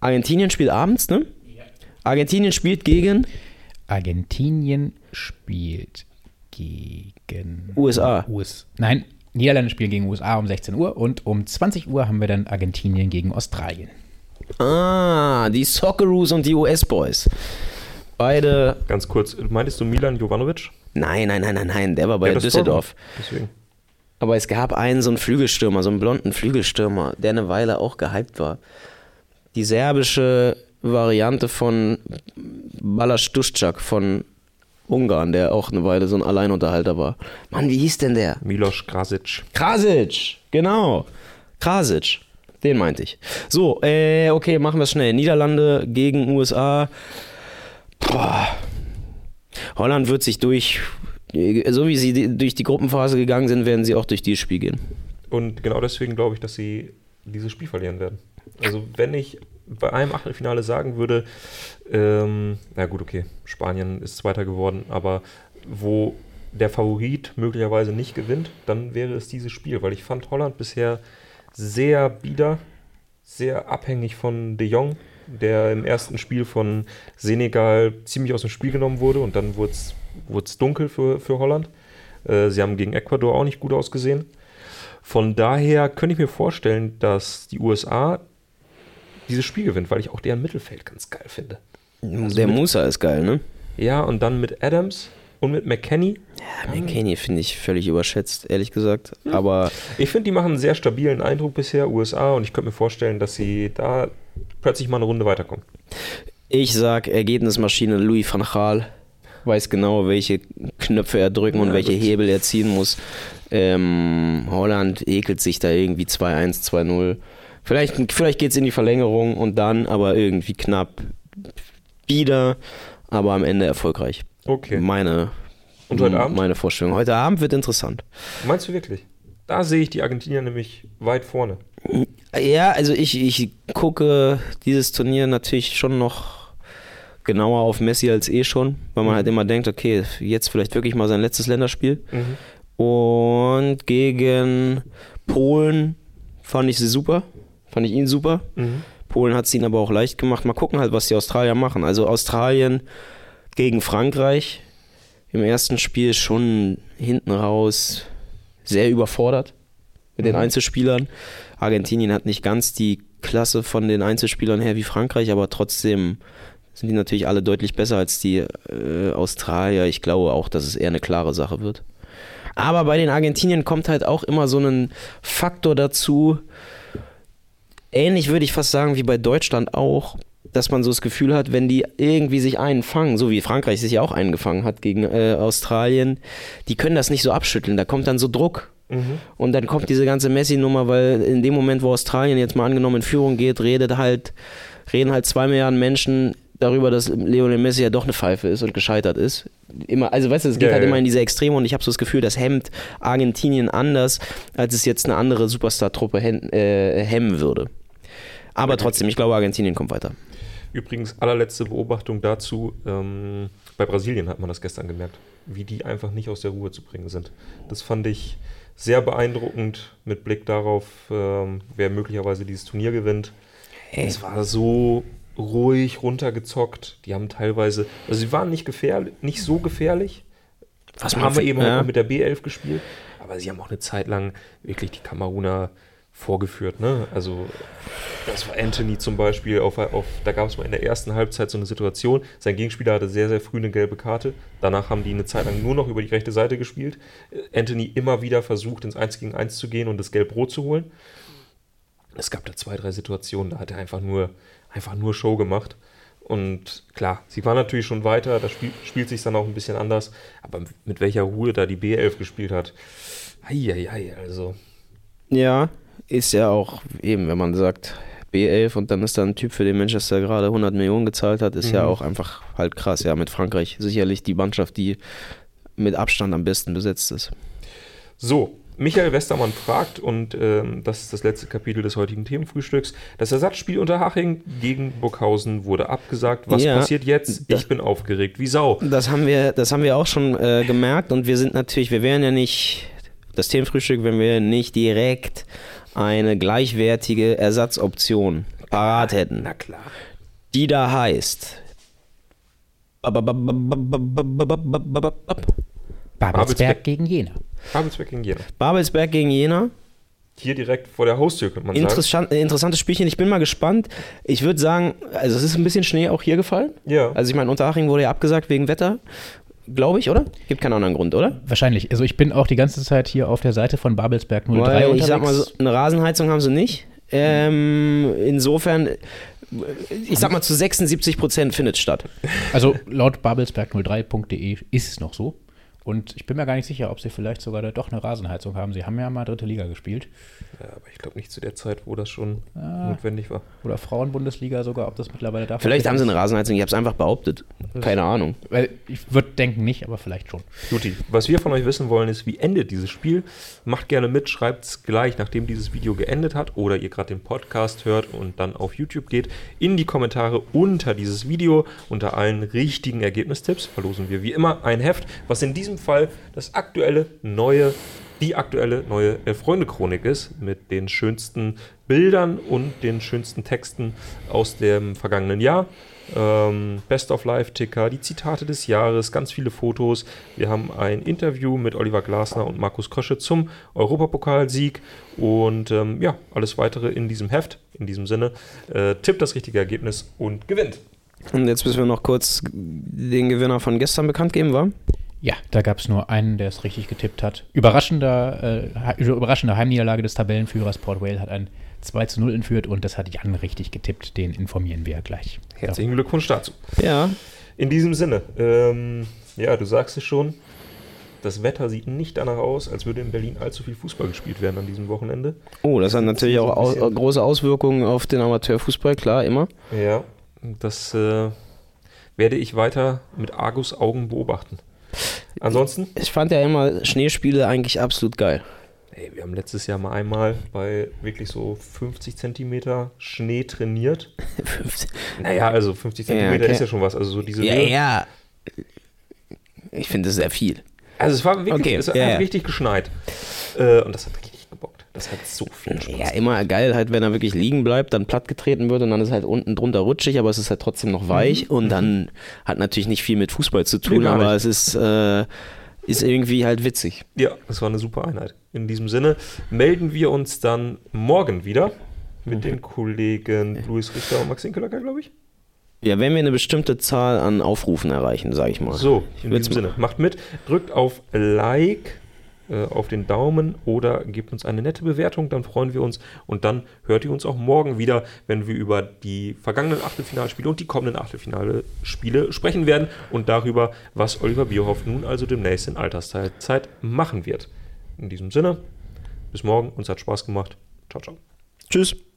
Argentinien spielt abends, ne? Argentinien spielt gegen Argentinien spielt gegen USA. US Nein, Niederlande spielen gegen USA um 16 Uhr und um 20 Uhr haben wir dann Argentinien gegen Australien. Ah, die Socceroos und die US-Boys. Beide. Ganz kurz, meintest du Milan Jovanovic? Nein, nein, nein, nein, nein, der war bei Ja, Düsseldorf. Deswegen. Aber es gab einen, so einen Flügelstürmer, so einen blonden Flügelstürmer, der eine Weile auch gehypt war. Die serbische Variante von Balas Duszczak von Ungarn, der auch eine Weile so ein Alleinunterhalter war. Mann, wie hieß denn der? Milos Krasic. Krasic, genau. Krasic, den meinte ich. So, äh, okay, machen wir es schnell. Niederlande gegen USA. Boah. Holland wird sich durch, so wie sie durch die Gruppenphase gegangen sind, werden sie auch durch dieses Spiel gehen. Und genau deswegen glaube ich, dass sie dieses Spiel verlieren werden. Also wenn ich bei einem Achtelfinale sagen würde, ähm, na gut, okay, Spanien ist Zweiter geworden, aber wo der Favorit möglicherweise nicht gewinnt, dann wäre es dieses Spiel, weil ich fand Holland bisher sehr bieder, sehr abhängig von De Jong, der im ersten Spiel von Senegal ziemlich aus dem Spiel genommen wurde und dann wurde es dunkel für, für Holland. Äh, sie haben gegen Ecuador auch nicht gut ausgesehen. Von daher könnte ich mir vorstellen, dass die USA dieses Spiel gewinnt, weil ich auch deren Mittelfeld ganz geil finde. der Musa ist geil, ne? Ja, und dann mit Adams und mit McKenny. Ja, McKinney finde ich völlig überschätzt, ehrlich gesagt. Aber Ich finde, die machen einen sehr stabilen Eindruck bisher, USA, und ich könnte mir vorstellen, dass sie da plötzlich mal eine Runde weiterkommen. ich sag Ergebnismaschine Louis van Gaal weiß genau, welche Knöpfe er drücken und Ja, welche gut. Hebel er ziehen muss. Ähm, Holland ekelt sich da irgendwie 2-1, 2-0. Vielleicht, vielleicht geht es in die Verlängerung und dann aber irgendwie knapp wieder, aber am Ende erfolgreich. Okay. Meine, Und heute Abend? meine Vorstellung. Heute Abend wird interessant. Meinst du wirklich? Da sehe ich die Argentinier nämlich weit vorne. Ja, also ich, ich gucke dieses Turnier natürlich schon noch genauer auf Messi als eh schon, weil man halt immer denkt, okay, jetzt vielleicht wirklich mal sein letztes Länderspiel. Und gegen Polen fand ich sie super, fand ich ihn super. Polen hat es ihnen aber auch leicht gemacht. Mal gucken halt, was die Australier machen. Also Australien gegen Frankreich im ersten Spiel schon hinten raus sehr überfordert mit den Einzelspielern. Argentinien hat nicht ganz die Klasse von den Einzelspielern her wie Frankreich, aber trotzdem sind die natürlich alle deutlich besser als die äh, Australier. Ich glaube auch, dass es eher eine klare Sache wird. Aber bei den Argentiniern kommt halt auch immer so ein Faktor dazu, ähnlich würde ich fast sagen wie bei Deutschland auch, dass man so das Gefühl hat, wenn die irgendwie sich einen fangen, so wie Frankreich sich ja auch eingefangen hat gegen äh, Australien, die können das nicht so abschütteln. Da kommt dann so Druck. Und dann kommt diese ganze Messi-Nummer, weil in dem Moment, wo Australien jetzt mal angenommen in Führung geht, redet halt, reden halt zwei Milliarden Menschen darüber, dass Lionel Messi ja doch eine Pfeife ist und gescheitert ist. Immer, also weißt du, es geht Ja, halt ja. immer in diese Extreme und ich habe so das Gefühl, das hemmt Argentinien anders, als es jetzt eine andere Superstar-Truppe hem- äh, hemmen würde. Aber trotzdem, ich glaube, Argentinien kommt weiter. Übrigens, allerletzte Beobachtung dazu. Ähm, bei Brasilien hat man das gestern gemerkt, wie die einfach nicht aus der Ruhe zu bringen sind. Das fand ich sehr beeindruckend mit Blick darauf, ähm, wer möglicherweise dieses Turnier gewinnt. Es war so ruhig runtergezockt. Die haben teilweise, also sie waren nicht gefährlich, nicht so gefährlich. Was haben wir eben ja. auch mit der B11 gespielt. Aber sie haben auch eine Zeit lang wirklich die Kameruner vorgeführt. Ne? Also das war Anthony zum Beispiel. Auf, auf, da gab es mal in der ersten Halbzeit so eine Situation. Sein Gegenspieler hatte sehr, sehr früh eine gelbe Karte. Danach haben die eine Zeit lang nur noch über die rechte Seite gespielt. Anthony immer wieder versucht, ins 1 gegen 1 zu gehen und das Gelb-Rot zu holen. Es gab da zwei, drei Situationen, da hat er einfach nur, einfach nur Show gemacht. Und klar, sie war natürlich schon weiter, da spiel, spielt sich dann auch ein bisschen anders. Aber mit welcher Ruhe da die B11 gespielt hat, Eieiei, also. Ja, ist ja auch eben, wenn man sagt B11 und dann ist da ein Typ, für den Manchester gerade 100 Millionen gezahlt hat, ist ja Mhm. auch einfach halt krass. Ja, mit Frankreich sicherlich die Mannschaft, die mit Abstand am besten besetzt ist. So, Michael Westermann fragt, und ähm, das ist das letzte Kapitel des heutigen Themenfrühstücks, das Ersatzspiel unter Haching gegen Burghausen wurde abgesagt. Was Ja, passiert jetzt? Ich bin aufgeregt wie Sau. Das haben wir, das haben wir auch schon äh, gemerkt und wir sind natürlich, wir wären ja nicht das Themenfrühstück, wenn wir nicht direkt eine gleichwertige Ersatzoption parat hätten, Na klar. die da heißt. Babelsberg gegen Jena. Babelsberg gegen Jena. Babelsberg gegen Jena. Hier direkt vor der Haustür, könnte man sagen. Interessant, äh, interessantes Spielchen. Ich bin mal gespannt. Ich würde sagen, also es ist ein bisschen Schnee auch hier gefallen. Ja. Also ich meine, Unterhaching wurde ja abgesagt wegen Wetter, glaube ich, oder? Gibt keinen anderen Grund, oder? Wahrscheinlich. Also ich bin auch die ganze Zeit hier auf der Seite von Babelsberg 03 Weil unterwegs. ich sag mal so, eine Rasenheizung haben sie nicht. Ähm, insofern, ich sag mal zu 76 Prozent findet statt. Also laut babelsberg03.de ist es noch so. Und ich bin mir gar nicht sicher, ob sie vielleicht sogar da doch eine Rasenheizung haben. Sie haben ja mal dritte Liga gespielt. ja, aber ich glaube nicht zu der Zeit, wo das schon Ah. notwendig war. Oder Frauenbundesliga sogar, ob das mittlerweile da Vielleicht haben sie eine Rasenheizung, ich habe es einfach behauptet. Keine Ahnung. Weil ich würde denken nicht, aber vielleicht schon. Juti, was wir von euch wissen wollen, ist, wie endet dieses Spiel? Macht gerne mit, schreibt es gleich, nachdem dieses Video geendet hat oder ihr gerade den Podcast hört und dann auf YouTube geht, in die Kommentare unter dieses Video. Unter allen richtigen Ergebnistipps verlosen wir wie immer ein Heft, was in diesem Fall das aktuelle neue, die aktuelle neue Elf-Freunde-Chronik ist, mit den schönsten Bildern und den schönsten Texten aus dem vergangenen Jahr. Ähm, Best of Life Ticker, die Zitate des Jahres, ganz viele Fotos. Wir haben ein Interview mit Oliver Glasner und Markus Krösche zum Europapokalsieg und ähm, ja, alles weitere in diesem Heft. In diesem Sinne, äh, tippt das richtige Ergebnis und gewinnt. Und jetzt müssen wir noch kurz den Gewinner von gestern bekannt geben, war? Ja, da gab es nur einen, der es richtig getippt hat. Überraschender, äh, he- überraschende Heimniederlage des Tabellenführers Port Vale hat ein 2 zu 0 entführt und das hat Jan richtig getippt. Den informieren wir gleich. Herzlichen Glückwunsch dazu. Ja. In diesem Sinne, ähm, ja, du sagst es schon, das Wetter sieht nicht danach aus, als würde in Berlin allzu viel Fußball gespielt werden an diesem Wochenende. Oh, das hat natürlich auch au bisschen- große Auswirkungen auf den Amateurfußball, klar, immer. Ja, das äh, werde ich weiter mit Argus Augen beobachten. Ansonsten, Ich fand ja immer Schneespiele eigentlich absolut geil. ey, wir haben letztes Jahr mal einmal bei wirklich so 50 Zentimeter Schnee trainiert. Naja, also 50 Ja, Zentimeter okay. ist ja schon was. Also so diese Ja, Höhe. ja. Ich finde das sehr viel. Also es war wirklich, Okay, es hat ja, ja. richtig geschneit. Äh, und das hat richtig. Das hat so viel Spaß. Ja, immer geil, halt, wenn er wirklich liegen bleibt, dann plattgetreten wird und dann ist halt unten drunter rutschig, aber es ist halt trotzdem noch weich und dann hat natürlich nicht viel mit Fußball zu tun, Nee, aber nicht. es ist, äh, ist irgendwie halt witzig. Ja, das war eine super Einheit. In diesem Sinne melden wir uns dann morgen wieder mit den Kollegen Luis Richter und Maxim Köllacker, glaube ich. Ja, wenn wir eine bestimmte Zahl an Aufrufen erreichen, sage ich mal. So, in diesem Sinne, macht mit, drückt auf Like, äh, auf den Daumen oder gebt uns eine nette Bewertung, dann freuen wir uns und dann hört ihr uns auch morgen wieder, wenn wir über die vergangenen Achtelfinalspiele und die kommenden Achtelfinale-Spiele sprechen werden und darüber, was Oliver Bierhoff nun also demnächst in Altersteilzeit machen wird. In diesem Sinne, bis morgen, uns hat Spaß gemacht. Ciao, ciao. Tschüss.